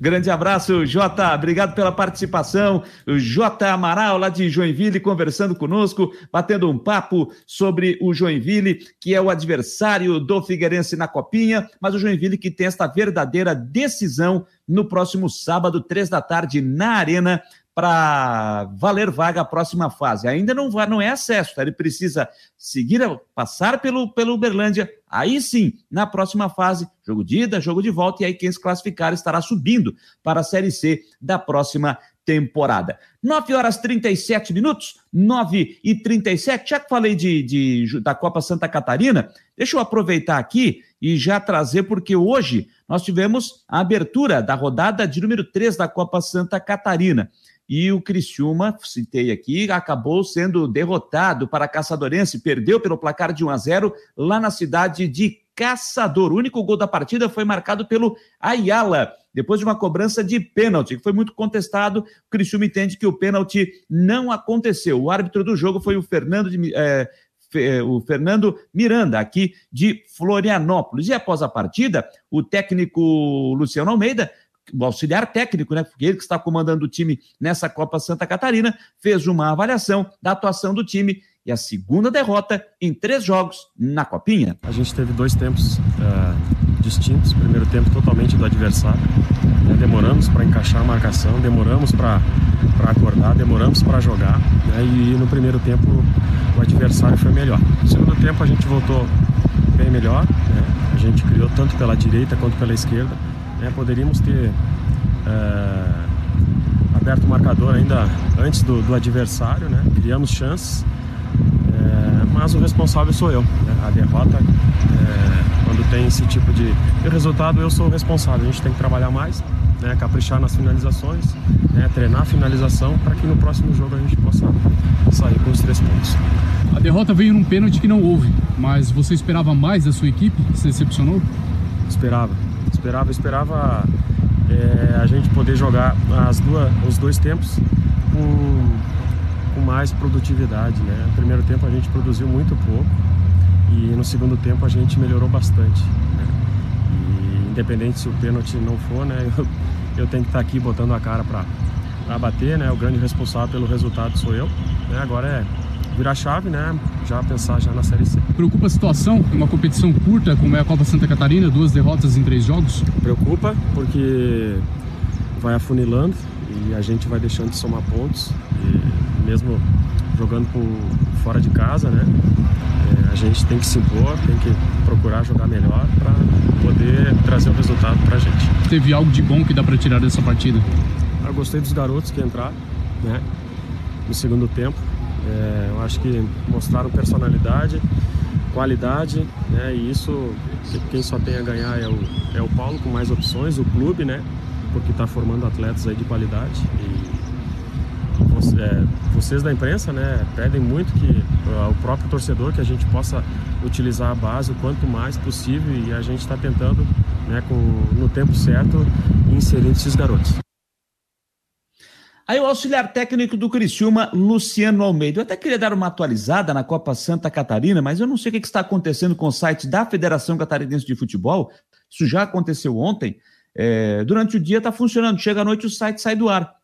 Grande abraço, Jota. Obrigado pela participação. O Jota Amaral, lá de Joinville, conversando conosco, batendo um papo sobre o Joinville, que é o adversário do Figueirense na Copinha, mas o Joinville que tem esta verdadeira decisão no próximo sábado, três da tarde, na Arena para valer vaga a próxima fase. Ainda não vai, não é acesso, tá? ele precisa seguir, passar pelo, pelo Uberlândia, aí sim, na próxima fase, jogo de ida, jogo de volta, e aí quem se classificar estará subindo para a Série C da próxima temporada. 9 horas 37 minutos, 9 e 37. Já que falei de, de, da Copa Santa Catarina, deixa eu aproveitar aqui e já trazer, porque hoje nós tivemos a abertura da rodada de número 3 da Copa Santa Catarina e o Criciúma, citei aqui, acabou sendo derrotado para Caçadorense, perdeu pelo placar de 1 a 0 lá na cidade de Caçador. O único gol da partida foi marcado pelo Ayala, depois de uma cobrança de pênalti, que foi muito contestado. O Criciúma entende que o pênalti não aconteceu. O árbitro do jogo foi o Fernando de, é, o Fernando Miranda, aqui de Florianópolis. E após a partida, o técnico Luciano Almeida o auxiliar técnico, né? Porque ele que está comandando o time nessa Copa Santa Catarina, fez uma avaliação da atuação do time e a segunda derrota em três jogos na Copinha. A gente teve dois tempos é, distintos. Primeiro tempo totalmente do adversário. Né? Demoramos para encaixar a marcação, demoramos para acordar, demoramos para jogar. Né? E no primeiro tempo o adversário foi melhor. No segundo tempo a gente voltou bem melhor. Né? A gente criou tanto pela direita quanto pela esquerda né? Poderíamos ter é, aberto o marcador ainda antes do, do adversário, né? criamos chances, é, mas o responsável sou eu. Né? A derrota, é, quando tem esse tipo de, resultado, eu sou o responsável. A gente tem que trabalhar mais, né? caprichar nas finalizações, né? treinar a finalização para que no próximo jogo a gente possa sair com os três pontos. A derrota veio num pênalti que não houve, mas você esperava mais da sua equipe? Se decepcionou? Esperava Esperava, esperava é, a gente poder jogar as duas, os dois tempos com, com mais produtividade. Né? No primeiro tempo a gente produziu muito pouco e no segundo tempo a gente melhorou bastante. Né? E independente se o pênalti não for, né, eu, eu tenho que estar aqui botando a cara para bater, né? O grande responsável pelo resultado sou eu. Né? Agora é virar chave, né? Já pensar já na Série C. Preocupa a situação em uma competição curta como é a Copa Santa Catarina, duas derrotas em três jogos? Preocupa porque vai afunilando e a gente vai deixando de somar pontos. E mesmo jogando por fora de casa, né? É, a gente tem que se impor, tem que procurar jogar melhor para poder trazer o resultado para a gente. Teve algo de bom que dá para tirar dessa partida? Eu gostei dos garotos que entraram, né? No segundo tempo, é, eu acho que mostraram personalidade, qualidade, né? E isso quem só tem a ganhar é o, é o Paulo com mais opções, o clube, né? Porque está formando atletas aí de qualidade você, é, vocês da imprensa né, pedem muito que uh, o próprio torcedor, que a gente possa utilizar a base o quanto mais possível e a gente está tentando, né, com, no tempo certo, inserir esses garotos. Aí o auxiliar técnico do Criciúma, Luciano Almeida. Eu até queria dar uma atualizada na Copa Santa Catarina, mas eu não sei o que está acontecendo com o site da Federação Catarinense de Futebol. Isso já aconteceu ontem. É, durante o dia está funcionando, chega à noite o site sai do ar.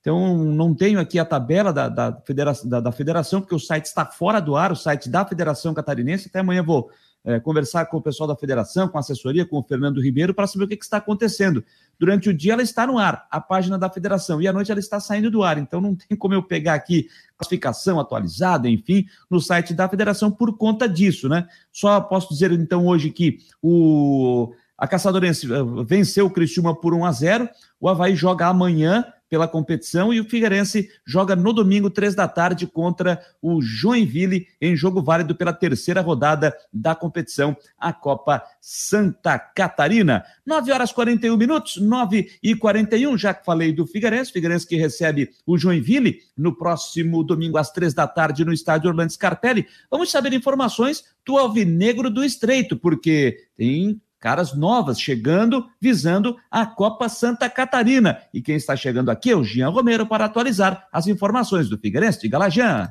Então, não tenho aqui a tabela da, da, federação, da, da federação, porque o site está fora do ar, o site da Federação Catarinense. Até amanhã vou é, conversar com o pessoal da federação, com a assessoria, com o Fernando Ribeiro, para saber o que, que, está acontecendo. Durante o dia ela está no ar, a página da federação, e à noite ela está saindo do ar. Então não tem como eu pegar aqui classificação atualizada, enfim, no site da federação por conta disso, né? Só posso dizer então hoje que o a Caçadorense eh, venceu o Criciúma por 1 a 0. O Havaí joga amanhã pela competição e o Figueirense joga no domingo, três da tarde, contra o Joinville, em jogo válido pela terceira rodada da competição, a Copa Santa Catarina. 9 horas 41 minutos, 9 e 41, já que falei do Figueirense, Figueirense que recebe o Joinville no próximo domingo às três da tarde no estádio Orlando Scarpelli. Vamos saber informações do Alvinegro do Estreito, porque tem caras novas chegando, visando a Copa Santa Catarina. E quem está chegando aqui é o Jean Romero para atualizar as informações do Figueirense. Diga lá, Jean.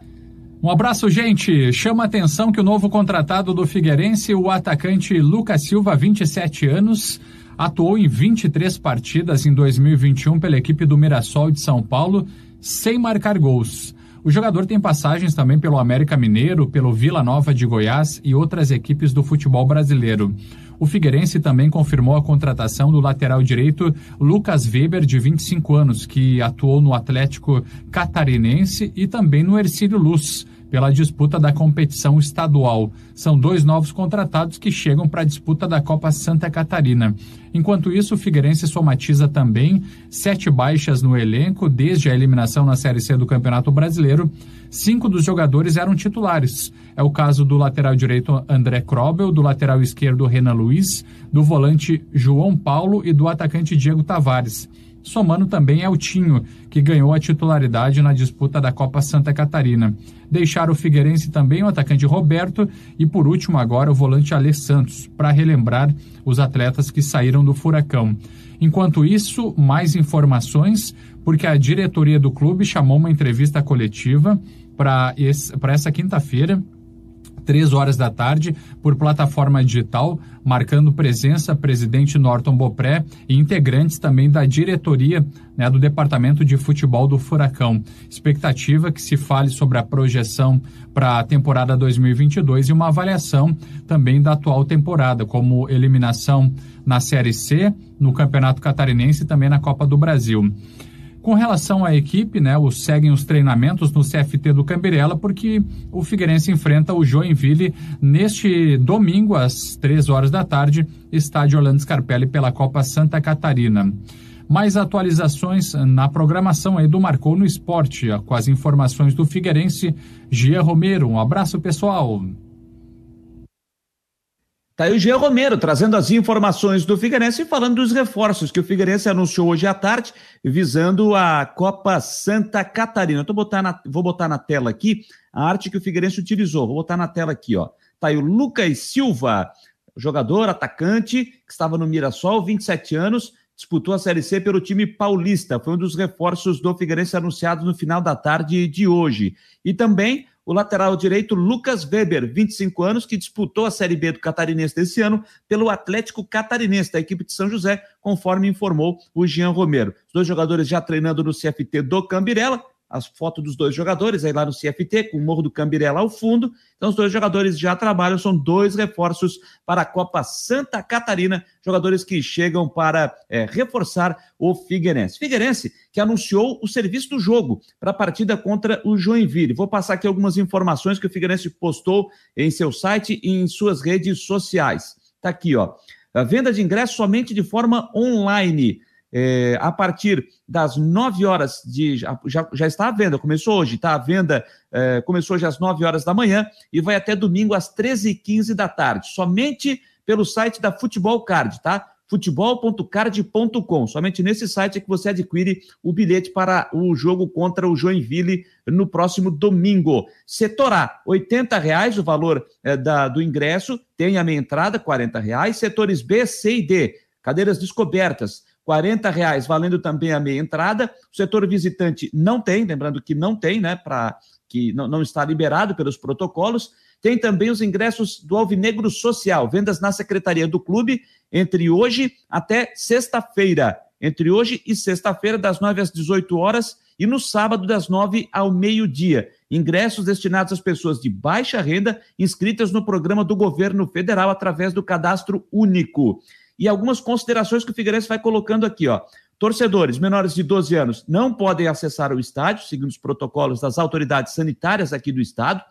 Um abraço, gente. Chama a atenção que o novo contratado do Figueirense, o atacante Lucas Silva, 27 anos, atuou em 23 partidas em 2021 pela equipe do Mirassol de São Paulo, sem marcar gols. O jogador tem passagens também pelo América Mineiro, pelo Vila Nova de Goiás e outras equipes do futebol brasileiro. O Figueirense também confirmou a contratação do lateral direito Lucas Weber, de 25 anos, que atuou no Atlético Catarinense e também no Ercílio Luz pela disputa da competição estadual. São dois novos contratados que chegam para a disputa da Copa Santa Catarina. Enquanto isso, o Figueirense somatiza também sete baixas no elenco desde a eliminação na Série C do Campeonato Brasileiro. Cinco dos jogadores eram titulares. É o caso do lateral direito André Krobel, do lateral esquerdo Renan Luiz, do volante João Paulo e do atacante Diego Tavares somando também Eltinho, que ganhou a titularidade na disputa da Copa Santa Catarina. Deixaram o Figueirense também o atacante Roberto e, por último, agora o volante Alê Santos, para relembrar os atletas que saíram do Furacão. Enquanto isso, mais informações, porque a diretoria do clube chamou uma entrevista coletiva para essa quinta-feira três horas da tarde, por plataforma digital, marcando presença presidente Norton Bopré e integrantes também da diretoria né, do Departamento de Futebol do Furacão. Expectativa que se fale sobre a projeção para a temporada 2022 e uma avaliação também da atual temporada, como eliminação na Série C, no Campeonato Catarinense e também na Copa do Brasil. Com relação à equipe, né, os seguem os treinamentos no CFT do Cambirela, porque o Figueirense enfrenta o Joinville neste domingo, às três horas da tarde, estádio Orlando Scarpelli pela Copa Santa Catarina. Mais atualizações na programação aí do Marcou no Esporte, com as informações do Figueirense, Gia Romero. Um abraço, pessoal. Tá aí o Jean Romero trazendo as informações do Figueirense e falando dos reforços que o Figueirense anunciou hoje à tarde, visando a Copa Santa Catarina. Eu botar na, vou botar na tela aqui a arte que o Figueirense utilizou. Vou botar na tela aqui, ó. Tá aí o Lucas Silva, jogador, atacante, que estava no Mirassol, 27 anos, disputou a Série C pelo time paulista. Foi um dos reforços do Figueirense anunciados no final da tarde de hoje. E também o lateral direito Lucas Weber, 25 anos, que disputou a Série B do Catarinense desse ano pelo Atlético Catarinense, da equipe de São José, conforme informou o Jean Romero. Os dois jogadores já treinando no CFT do Cambirela, as fotos dos dois jogadores aí lá no CFT, com o Morro do Cambirela ao fundo. Então, os dois jogadores já trabalham, são dois reforços para a Copa Santa Catarina, jogadores que chegam para é, reforçar o Figueirense. Figueirense que anunciou o serviço do jogo para a partida contra o Joinville. Vou passar aqui algumas informações que o Figueirense postou em seu site e em suas redes sociais. Está aqui, ó. A venda de ingressos somente de forma online é, a partir das 9 horas de. Já, já está à venda, começou hoje, está à venda, é, começou hoje às 9 horas da manhã e vai até domingo às 13h15 da tarde, somente pelo site da Futebol Card, tá? futebol.card.com. Somente nesse site é que você adquire o bilhete para o jogo contra o Joinville no próximo domingo. Setor A, R$ reais o valor é, da, do ingresso, tem a meia entrada, R$ reais. Setores B, C e D, cadeiras descobertas, R$ reais, valendo também a meia entrada. O setor visitante não tem, lembrando que não tem, né, para que não, não está liberado pelos protocolos. Tem também os ingressos do Alvinegro Social, vendas na secretaria do clube entre hoje até sexta-feira. Entre hoje e sexta-feira, das 9 às 18 horas, e no sábado, das 9 ao meio-dia. Ingressos destinados às pessoas de baixa renda inscritas no programa do governo federal através do cadastro único. E algumas considerações que o Figueirense vai colocando aqui, ó. Torcedores menores de 12 anos não podem acessar o estádio, segundo os protocolos das autoridades sanitárias aqui do estado.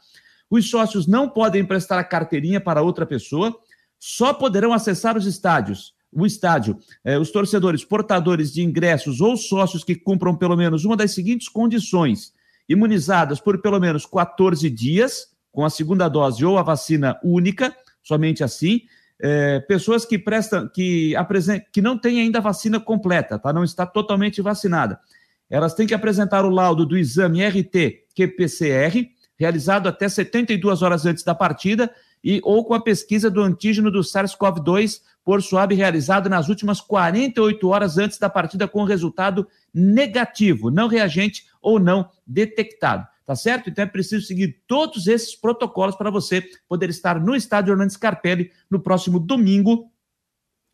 Os sócios não podem emprestar a carteirinha para outra pessoa, só poderão acessar os estádios. O estádio, eh, os torcedores portadores de ingressos ou sócios que cumpram pelo menos uma das seguintes condições: imunizadas por pelo menos 14 dias, com a segunda dose ou a vacina única, somente assim. Eh, pessoas que prestam, que apresentam, que não têm ainda a vacina completa, tá? Não está totalmente vacinada. Elas têm que apresentar o laudo do exame RT-QPCR realizado até 72 horas antes da partida, e ou com a pesquisa do antígeno do SARS-CoV-2 por suave realizado nas últimas 48 horas antes da partida com resultado negativo, não reagente ou não detectado. Tá certo? Então é preciso seguir todos esses protocolos para você poder estar no estádio Orlando Scarpelli no próximo domingo,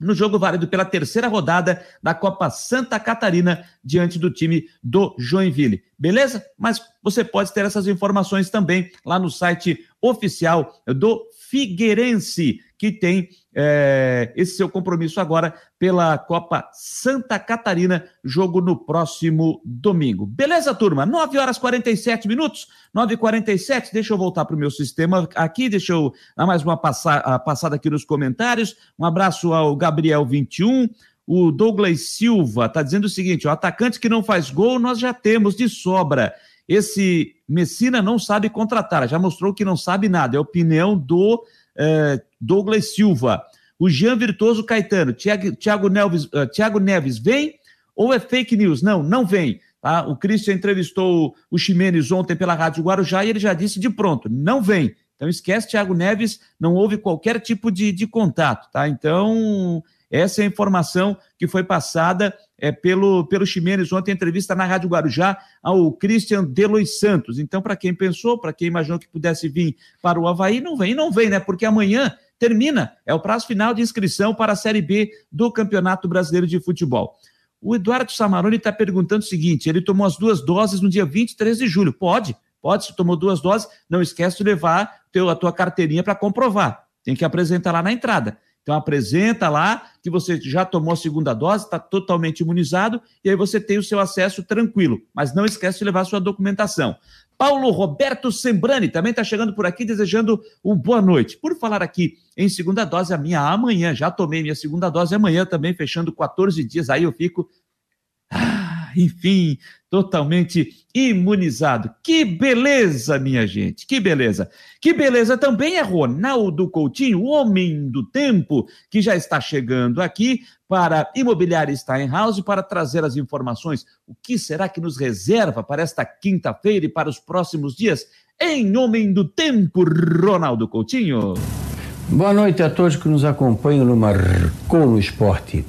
no jogo válido pela terceira rodada da Copa Santa Catarina diante do time do Joinville. Beleza? Mas você pode ter essas informações também lá no site oficial do Figueirense, que tem é, esse seu compromisso agora pela Copa Santa Catarina, jogo no próximo domingo. Beleza, turma? 9 horas 47 minutos, 9 e 47 deixa eu voltar para o meu sistema aqui, deixa eu dar mais uma passada, passada aqui nos comentários. Um abraço ao Gabriel21. O Douglas Silva está dizendo o seguinte: o atacante que não faz gol, nós já temos de sobra. Esse Messina não sabe contratar, já mostrou que não sabe nada. É a opinião do eh, Douglas Silva. O Jean Virtuoso Caetano, Thiago, Neves, uh, Thiago Neves vem ou é fake news? Não, não vem. Tá? O Christian entrevistou o Ximenes ontem pela Rádio Guarujá e ele já disse de pronto, não vem. Então esquece Thiago Neves, não houve qualquer tipo de, de contato, tá? Então, essa é a informação que foi passada é, pelo, pelo Ximenes ontem, entrevista na Rádio Guarujá ao Christian Delois Santos. Então, para quem pensou, para quem imaginou que pudesse vir para o Havaí, não vem, não vem, né? Porque amanhã termina, é o prazo final de inscrição para a Série B do Campeonato Brasileiro de Futebol. O Eduardo Samaroni está perguntando o seguinte: ele tomou as duas doses no dia 23 de julho. Pode, pode, se tomou duas doses, não esquece de levar teu, a tua carteirinha para comprovar. Tem que apresentar lá na entrada. Então apresenta lá que você já tomou a segunda dose, está totalmente imunizado, e aí você tem o seu acesso tranquilo. Mas não esquece de levar sua documentação. Paulo Roberto Sembrani também está chegando por aqui desejando uma boa noite. Por falar aqui em segunda dose, a minha amanhã, já tomei minha segunda dose amanhã também, fechando 14 dias, aí eu fico. Ah, enfim, totalmente imunizado. Que beleza, minha gente, que beleza. Que beleza também é Ronaldo Coutinho, homem do tempo, que já está chegando aqui para Imobiliária Steinhaus para trazer as informações. O que será que nos reserva para esta quinta-feira e para os próximos dias? Em Homem do Tempo, Ronaldo Coutinho. Boa noite a todos que nos acompanham no Marcou no Esporte.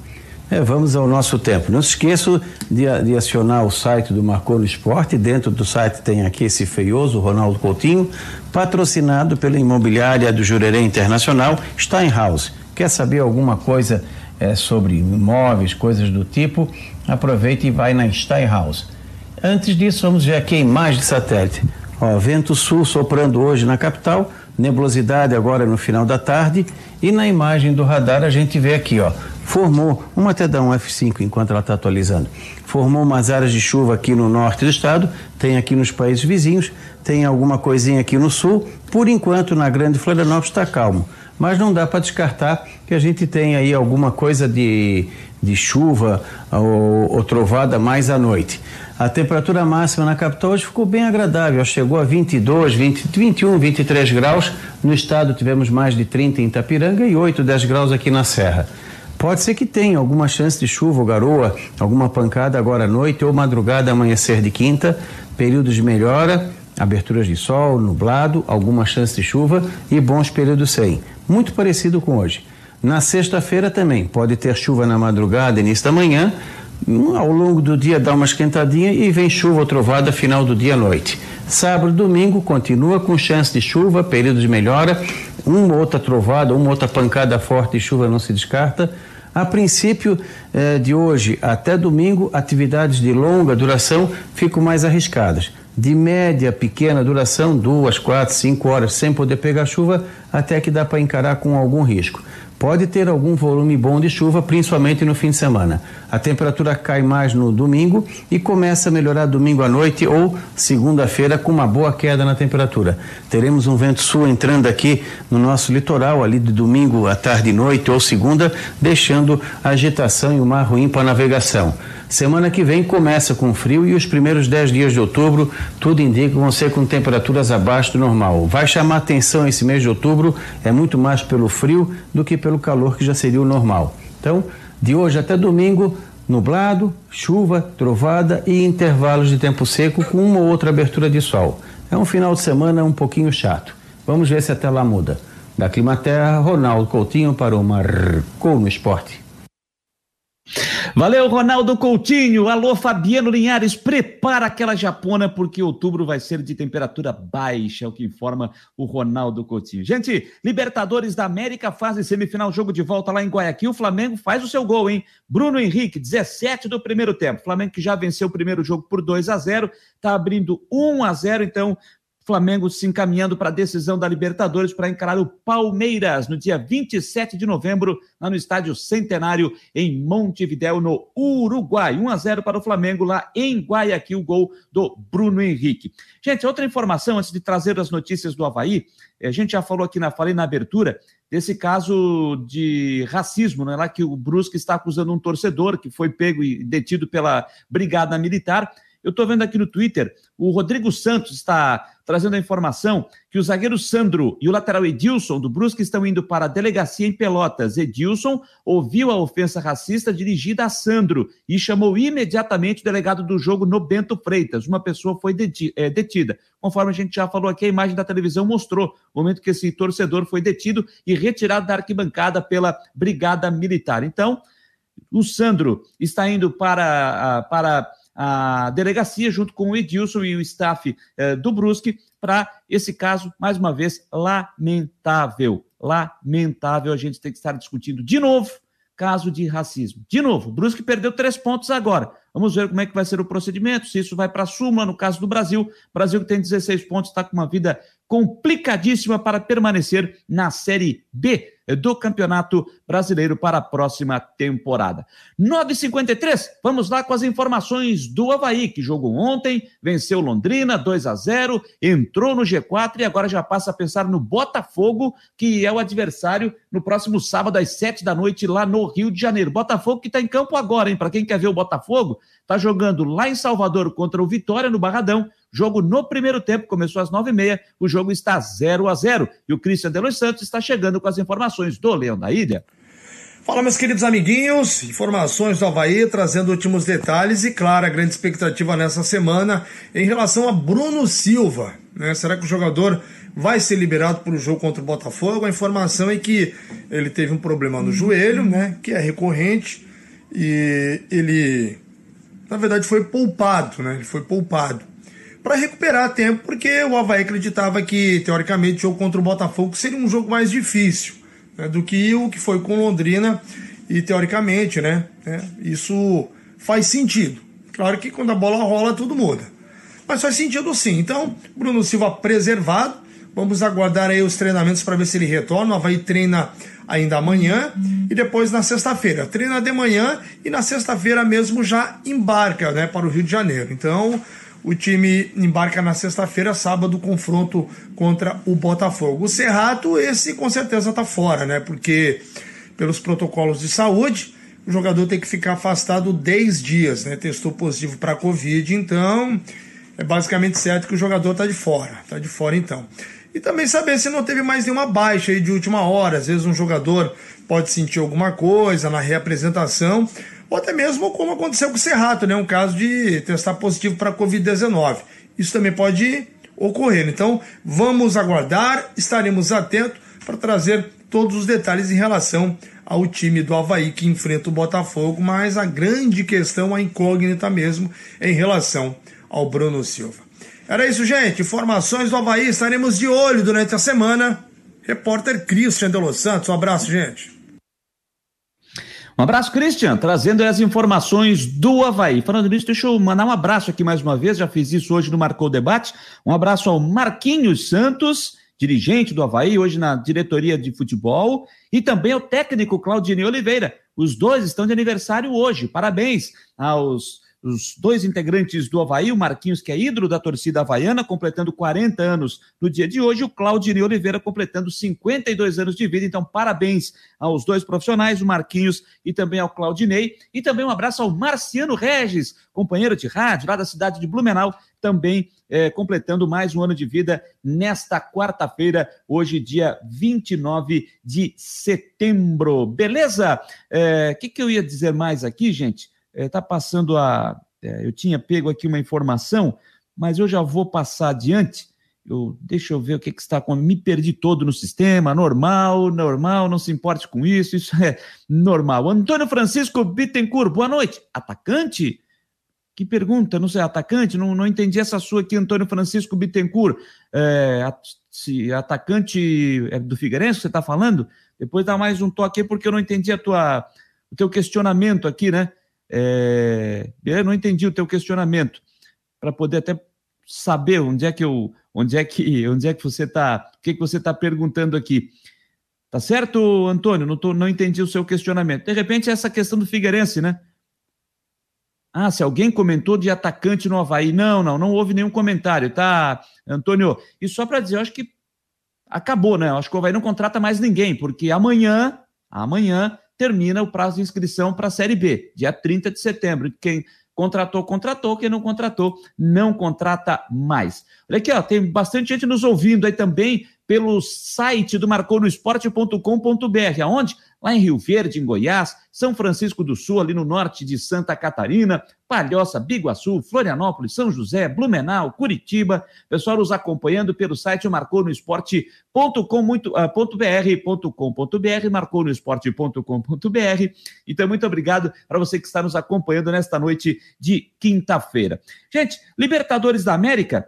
É, vamos ao nosso tempo. Não se esqueça de, de, acionar o site do Marcou no Esporte. Dentro do site tem aqui esse feioso Ronaldo Coutinho, patrocinado pela imobiliária do Jurerê Internacional Steinhaus. Quer saber alguma coisa é, sobre imóveis, coisas do tipo? Aproveite e vai na Steinhaus. Antes disso, vamos ver aqui a imagem de satélite. Ó, vento sul soprando hoje na capital, nebulosidade agora no final da tarde e na imagem do radar a gente vê aqui, ó, formou, uma até dá um F5 enquanto ela está atualizando, formou umas áreas de chuva aqui no norte do estado, tem aqui nos países vizinhos, tem alguma coisinha aqui no sul, por enquanto na grande Florianópolis está calmo, mas não dá para descartar que a gente tem aí alguma coisa de, de chuva ou, ou trovada mais à noite. A temperatura máxima na capital hoje ficou bem agradável, chegou a 22, 20, 21, 23 graus. No estado tivemos mais de 30 em Itapiranga e 8, 10 graus aqui na Serra. Pode ser que tenha alguma chance de chuva ou garoa, alguma pancada agora à noite ou madrugada, amanhecer de quinta, períodos de melhora, aberturas de sol, nublado, alguma chance de chuva e bons períodos sem. Muito parecido com hoje. Na sexta-feira também pode ter chuva na madrugada, início da manhã, ao longo do dia dá uma esquentadinha e vem chuva ou trovada final do dia à noite. Sábado domingo continua com chance de chuva, período de melhora, uma outra trovada, uma outra pancada forte de chuva não se descarta. A princípio eh, de hoje até domingo, atividades de longa duração ficam mais arriscadas. De média, pequena duração, duas, quatro, cinco horas sem poder pegar chuva, até que dá para encarar com algum risco pode ter algum volume bom de chuva, principalmente no fim de semana. A temperatura cai mais no domingo e começa a melhorar domingo à noite ou segunda-feira com uma boa queda na temperatura. Teremos um vento sul entrando aqui no nosso litoral, ali de domingo à tarde e noite ou segunda, deixando agitação e o mar ruim para navegação. Semana que vem começa com frio e os primeiros 10 dias de outubro, tudo indica que vão ser com temperaturas abaixo do normal. Vai chamar atenção esse mês de outubro, é muito mais pelo frio do que pelo calor que já seria o normal. Então, de hoje até domingo, nublado, chuva, trovada e intervalos de tempo seco com uma ou outra abertura de sol. É um final de semana um pouquinho chato. Vamos ver se até lá muda. Da Climaterra, Ronaldo Coutinho para o Marcou no Esporte. Valeu, Ronaldo Coutinho. Alô, Fabiano Linhares. Prepara aquela japona, porque outubro vai ser de temperatura baixa, é o que informa o Ronaldo Coutinho. Gente, Libertadores da América fase semifinal, jogo de volta lá em Guayaquil. O Flamengo faz o seu gol, hein? Bruno Henrique, 17 do primeiro tempo. Flamengo que já venceu o primeiro jogo por 2 a 0 tá abrindo 1 a 0 então Flamengo se encaminhando para a decisão da Libertadores para encarar o Palmeiras no dia 27 de novembro, lá no Estádio Centenário, em Montevidéu, no Uruguai. 1 a 0 para o Flamengo lá em Guayaquil, o gol do Bruno Henrique. Gente, outra informação antes de trazer as notícias do Havaí, eh, a gente já falou aqui na falei na abertura desse caso de racismo, né, lá que o Brusque está acusando um torcedor que foi pego e detido pela Brigada Militar. Eu estou vendo aqui no Twitter, o Rodrigo Santos está trazendo a informação que o zagueiro Sandro e o lateral Edilson do Brusque estão indo para a delegacia em Pelotas. Edilson ouviu a ofensa racista dirigida a Sandro e chamou imediatamente o delegado do jogo no Bento Freitas. Uma pessoa foi eh, detida. Conforme a gente já falou aqui, a imagem da televisão mostrou o momento que esse torcedor foi detido e retirado da arquibancada pela Brigada Militar. Então, o Sandro está indo para, para a delegacia, junto com o Edilson e o staff eh, do Brusque, para esse caso, mais uma vez, lamentável. Lamentável a gente ter que estar discutindo de novo caso de racismo. De novo, o Brusque perdeu três pontos agora. Vamos ver como é que vai ser o procedimento, se isso vai para a súmula, no caso do Brasil. O Brasil que tem 16 pontos, está com uma vida complicadíssima para permanecer na Série B do Campeonato Brasileiro para a próxima temporada. 9:53. Vamos lá com as informações do Havaí, que jogou ontem, venceu Londrina 2 a 0, entrou no G4 e agora já passa a pensar no Botafogo, que é o adversário no próximo sábado às 7 da noite lá no Rio de Janeiro. Botafogo que está em campo agora, hein? Para quem quer ver o Botafogo, está jogando lá em Salvador contra o Vitória no Barradão Jogo no primeiro tempo, começou às nove e meia, o jogo está 0 a 0 E o Christian de Los Santos está chegando com as informações do Leão da Ilha. Fala, meus queridos amiguinhos, informações do Havaí, trazendo últimos detalhes e, claro, a grande expectativa nessa semana em relação a Bruno Silva. Né? Será que o jogador vai ser liberado para o jogo contra o Botafogo? A informação é que ele teve um problema no joelho, né? que é recorrente, e ele, na verdade, foi poupado, né? ele foi poupado para recuperar tempo, porque o Havaí acreditava que, teoricamente, o jogo contra o Botafogo seria um jogo mais difícil né, do que o que foi com Londrina, e teoricamente, né, né, isso faz sentido. Claro que quando a bola rola, tudo muda. Mas faz sentido sim. Então, Bruno Silva preservado. Vamos aguardar aí os treinamentos para ver se ele retorna. O Havaí treina ainda amanhã e depois na sexta-feira. Treina de manhã e na sexta-feira mesmo já embarca né, para o Rio de Janeiro. Então, o time embarca na sexta-feira, sábado, confronto contra o Botafogo. O Serrato, esse com certeza está fora, né? Porque pelos protocolos de saúde, o jogador tem que ficar afastado 10 dias, né? Testou positivo para Covid, então é basicamente certo que o jogador está de fora, está de fora então. E também saber se não teve mais nenhuma baixa aí de última hora. Às vezes um jogador pode sentir alguma coisa na reapresentação, ou até mesmo como aconteceu com o Serrato, né? Um caso de testar positivo para Covid-19. Isso também pode ocorrer. Então, vamos aguardar, estaremos atentos para trazer todos os detalhes em relação ao time do Havaí que enfrenta o Botafogo, mas a grande questão, a incógnita mesmo, é em relação ao Bruno Silva. Era isso, gente. Informações do Havaí, estaremos de olho durante a semana. Repórter Christian de Los Santos. Um abraço, gente. Um abraço, Christian, trazendo as informações do Havaí. Falando nisso, deixa eu mandar um abraço aqui mais uma vez, já fiz isso hoje no Marcou Debate. Um abraço ao Marquinhos Santos, dirigente do Havaí, hoje na diretoria de futebol, e também ao técnico Claudinei Oliveira. Os dois estão de aniversário hoje. Parabéns aos os dois integrantes do Havaí, o Marquinhos, que é ídolo da torcida havaiana, completando 40 anos no dia de hoje, o Claudinei Oliveira completando 52 anos de vida. Então, parabéns aos dois profissionais, o Marquinhos e também ao Claudinei. E também um abraço ao Marciano Regis, companheiro de rádio lá da cidade de Blumenau, também é, completando mais um ano de vida nesta quarta-feira, hoje, dia 29 de setembro. Beleza? O é, que, que eu ia dizer mais aqui, gente? Está é, passando a. É, eu tinha pego aqui uma informação, mas eu já vou passar adiante. Eu, deixa eu ver o que, que está acontecendo. Me perdi todo no sistema, normal, normal, não se importe com isso, isso é normal. Antônio Francisco Bittencourt, boa noite. Atacante? Que pergunta, não sei, atacante? Não, não entendi essa sua aqui, Antônio Francisco Bittencourt. É, se atacante é do Figueirense você está falando? Depois dá mais um toque aí, porque eu não entendi a tua, o teu questionamento aqui, né? É, eu não entendi o teu questionamento para poder até saber onde é que eu, onde é que, onde é que você está, o que, que você está perguntando aqui. Tá certo, Antônio? Não, tô, não entendi o seu questionamento. De repente, essa questão do Figueirense, né? Ah, se alguém comentou de atacante no Havaí. Não, não, não houve nenhum comentário, tá, Antônio? E só para dizer, eu acho que acabou, né? Eu acho que o Havaí não contrata mais ninguém, porque amanhã, amanhã, termina o prazo de inscrição para a Série B, dia 30 de setembro. Quem contratou, contratou, quem não contratou, não contrata mais. Olha aqui, ó, tem bastante gente nos ouvindo aí também pelo site do marconosport.com.br, aonde? Lá em Rio Verde, em Goiás, São Francisco do Sul, ali no norte de Santa Catarina, Palhoça, Biguaçu, Florianópolis, São José, Blumenau, Curitiba. Pessoal nos acompanhando pelo site marconosport.com.br, marconosport.com.br. Então, muito obrigado para você que está nos acompanhando nesta noite de quinta-feira. Gente, Libertadores da América,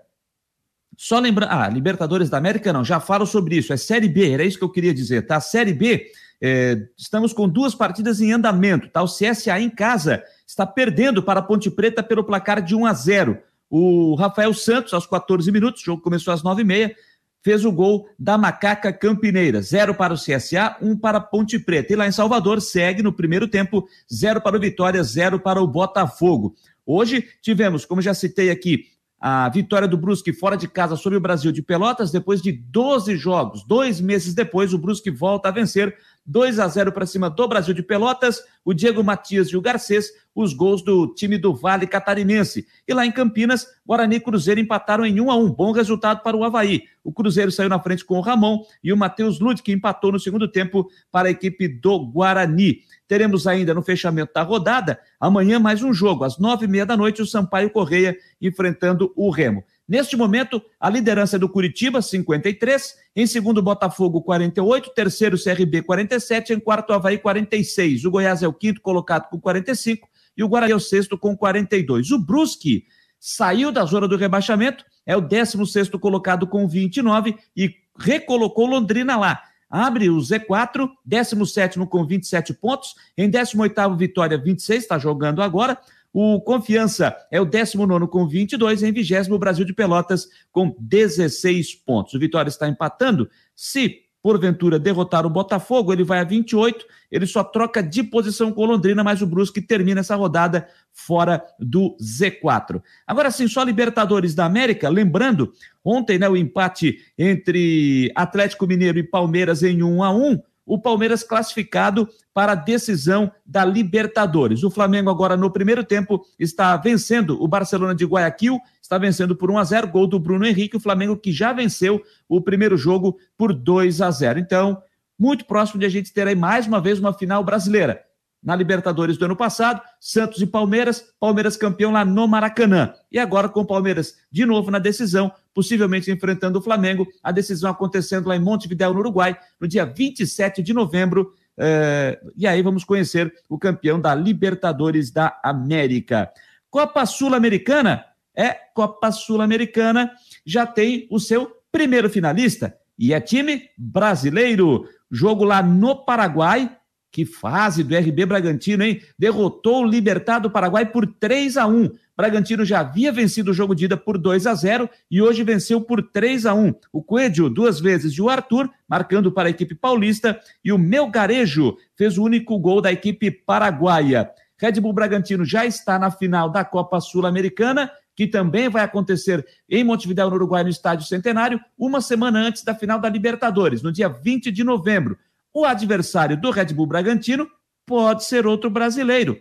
só lembrando. Ah, Libertadores da América não, já falo sobre isso. É Série B, era isso que eu queria dizer, tá? Série B, é, estamos com duas partidas em andamento, tá? O CSA em casa está perdendo para a Ponte Preta pelo placar de 1 a 0. O Rafael Santos, aos 14 minutos, o jogo começou às 9h30, fez o gol da Macaca Campineira. Zero para o CSA, um para a Ponte Preta. E lá em Salvador segue no primeiro tempo, zero para o Vitória, zero para o Botafogo. Hoje tivemos, como já citei aqui, a vitória do Brusque fora de casa sobre o Brasil de Pelotas, depois de 12 jogos. Dois meses depois, o Brusque volta a vencer 2 a 0 para cima do Brasil de Pelotas. O Diego Matias e o Garcês, os gols do time do Vale Catarinense. E lá em Campinas, Guarani e Cruzeiro empataram em 1 a 1 Bom resultado para o Havaí. O Cruzeiro saiu na frente com o Ramon e o Matheus Lud, que empatou no segundo tempo para a equipe do Guarani. Teremos ainda no fechamento da rodada, amanhã mais um jogo, às nove e meia da noite, o Sampaio Correia enfrentando o Remo. Neste momento, a liderança é do Curitiba, 53, em segundo, Botafogo, 48, terceiro, CRB, 47, em quarto, Havaí, 46. O Goiás é o quinto colocado com 45 e o Guarani é o sexto com 42. O Brusque saiu da zona do rebaixamento, é o décimo sexto colocado com 29 e recolocou Londrina lá abre o Z4, 17 com 27 pontos, em 18 Vitória 26, está jogando agora. O Confiança é o 19 com 22, em 20 Brasil de Pelotas com 16 pontos. O Vitória está empatando. Se porventura derrotar o Botafogo, ele vai a 28, ele só troca de posição com o Londrina, mas o Brusque termina essa rodada fora do Z4. Agora sim, só Libertadores da América, lembrando, ontem né, o empate entre Atlético Mineiro e Palmeiras em 1 a 1 o Palmeiras classificado para a decisão da Libertadores. O Flamengo agora no primeiro tempo está vencendo o Barcelona de Guayaquil, está vencendo por 1 a 0, gol do Bruno Henrique, o Flamengo que já venceu o primeiro jogo por 2 a 0. Então, muito próximo de a gente ter aí mais uma vez uma final brasileira na Libertadores do ano passado, Santos e Palmeiras, Palmeiras campeão lá no Maracanã. E agora com o Palmeiras de novo na decisão, possivelmente enfrentando o Flamengo, a decisão acontecendo lá em Montevidéu, no Uruguai, no dia 27 de novembro. É... e aí vamos conhecer o campeão da Libertadores da América. Copa Sul-Americana é Copa Sul-Americana, já tem o seu primeiro finalista e é time brasileiro. Jogo lá no Paraguai, que fase do RB Bragantino, hein? Derrotou o Libertad do Paraguai por 3 a 1. Bragantino já havia vencido o jogo de ida por 2 a 0 e hoje venceu por 3 a 1. O Coelho duas vezes e o Arthur marcando para a equipe paulista e o Melgarejo fez o único gol da equipe paraguaia. Red Bull Bragantino já está na final da Copa Sul-Americana, que também vai acontecer em Montevideo, no Uruguai, no Estádio Centenário, uma semana antes da final da Libertadores, no dia 20 de novembro. O adversário do Red Bull Bragantino pode ser outro brasileiro.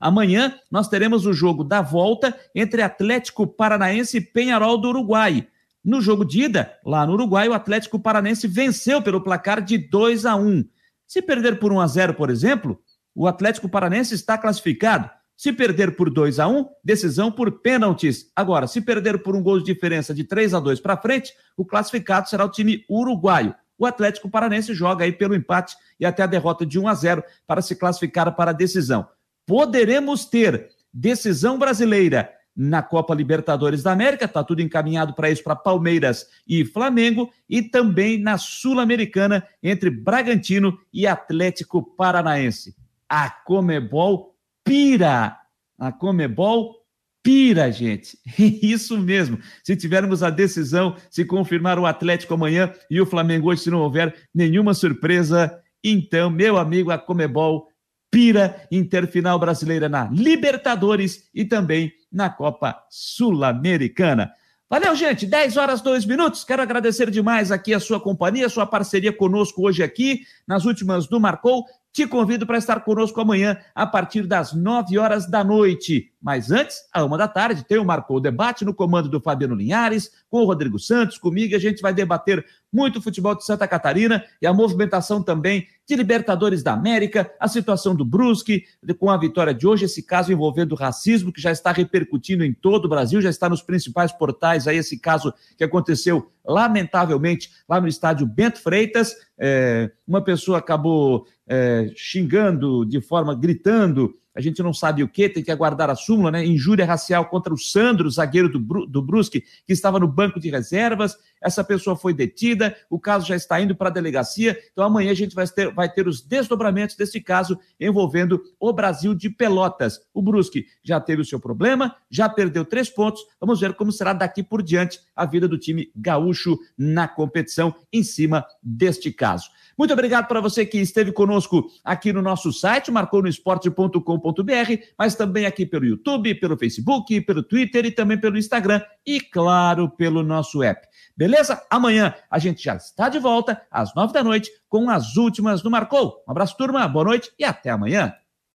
Amanhã nós teremos o jogo da volta entre Atlético Paranaense e Penharol do Uruguai. No jogo de ida, lá no Uruguai, o Atlético Paranaense venceu pelo placar de 2 a 1. Se perder por 1 a 0, por exemplo, o Atlético Paranaense está classificado. Se perder por 2 a 1, decisão por pênaltis. Agora, se perder por um gol de diferença de 3 a 2 para frente, o classificado será o time uruguaio o Atlético Paranense joga aí pelo empate e até a derrota de 1 a 0 para se classificar para a decisão. Poderemos ter decisão brasileira na Copa Libertadores da América, está tudo encaminhado para isso para Palmeiras e Flamengo, e também na Sul-Americana entre Bragantino e Atlético Paranaense. A Comebol pira. A Comebol pira, gente. Isso mesmo. Se tivermos a decisão, se confirmar o Atlético amanhã e o Flamengo hoje, se não houver nenhuma surpresa, então, meu amigo, a Comebol pira Interfinal Brasileira na Libertadores e também na Copa Sul-Americana. Valeu, gente. 10 horas, 2 minutos. Quero agradecer demais aqui a sua companhia, a sua parceria conosco hoje aqui, nas últimas do Marcou. Te convido para estar conosco amanhã a partir das 9 horas da noite. Mas antes, à uma da tarde, tem o Marcou Debate no comando do Fabiano Linhares, com o Rodrigo Santos, comigo, e a gente vai debater muito futebol de Santa Catarina e a movimentação também de Libertadores da América, a situação do Brusque, com a vitória de hoje, esse caso envolvendo racismo que já está repercutindo em todo o Brasil, já está nos principais portais aí, esse caso que aconteceu lamentavelmente lá no estádio Bento Freitas, é, uma pessoa acabou é, xingando de forma, gritando a gente não sabe o que, tem que aguardar a súmula, né? Injúria racial contra o Sandro, zagueiro do, do Brusque, que estava no banco de reservas. Essa pessoa foi detida, o caso já está indo para a delegacia. Então amanhã a gente vai ter, vai ter os desdobramentos desse caso envolvendo o Brasil de Pelotas. O Brusque já teve o seu problema, já perdeu três pontos. Vamos ver como será daqui por diante a vida do time gaúcho na competição em cima deste caso. Muito obrigado para você que esteve conosco aqui no nosso site, marconosport.com.br, mas também aqui pelo YouTube, pelo Facebook, pelo Twitter e também pelo Instagram e, claro, pelo nosso app. Beleza? Amanhã a gente já está de volta às nove da noite com as últimas do Marcou. Um abraço, turma, boa noite e até amanhã.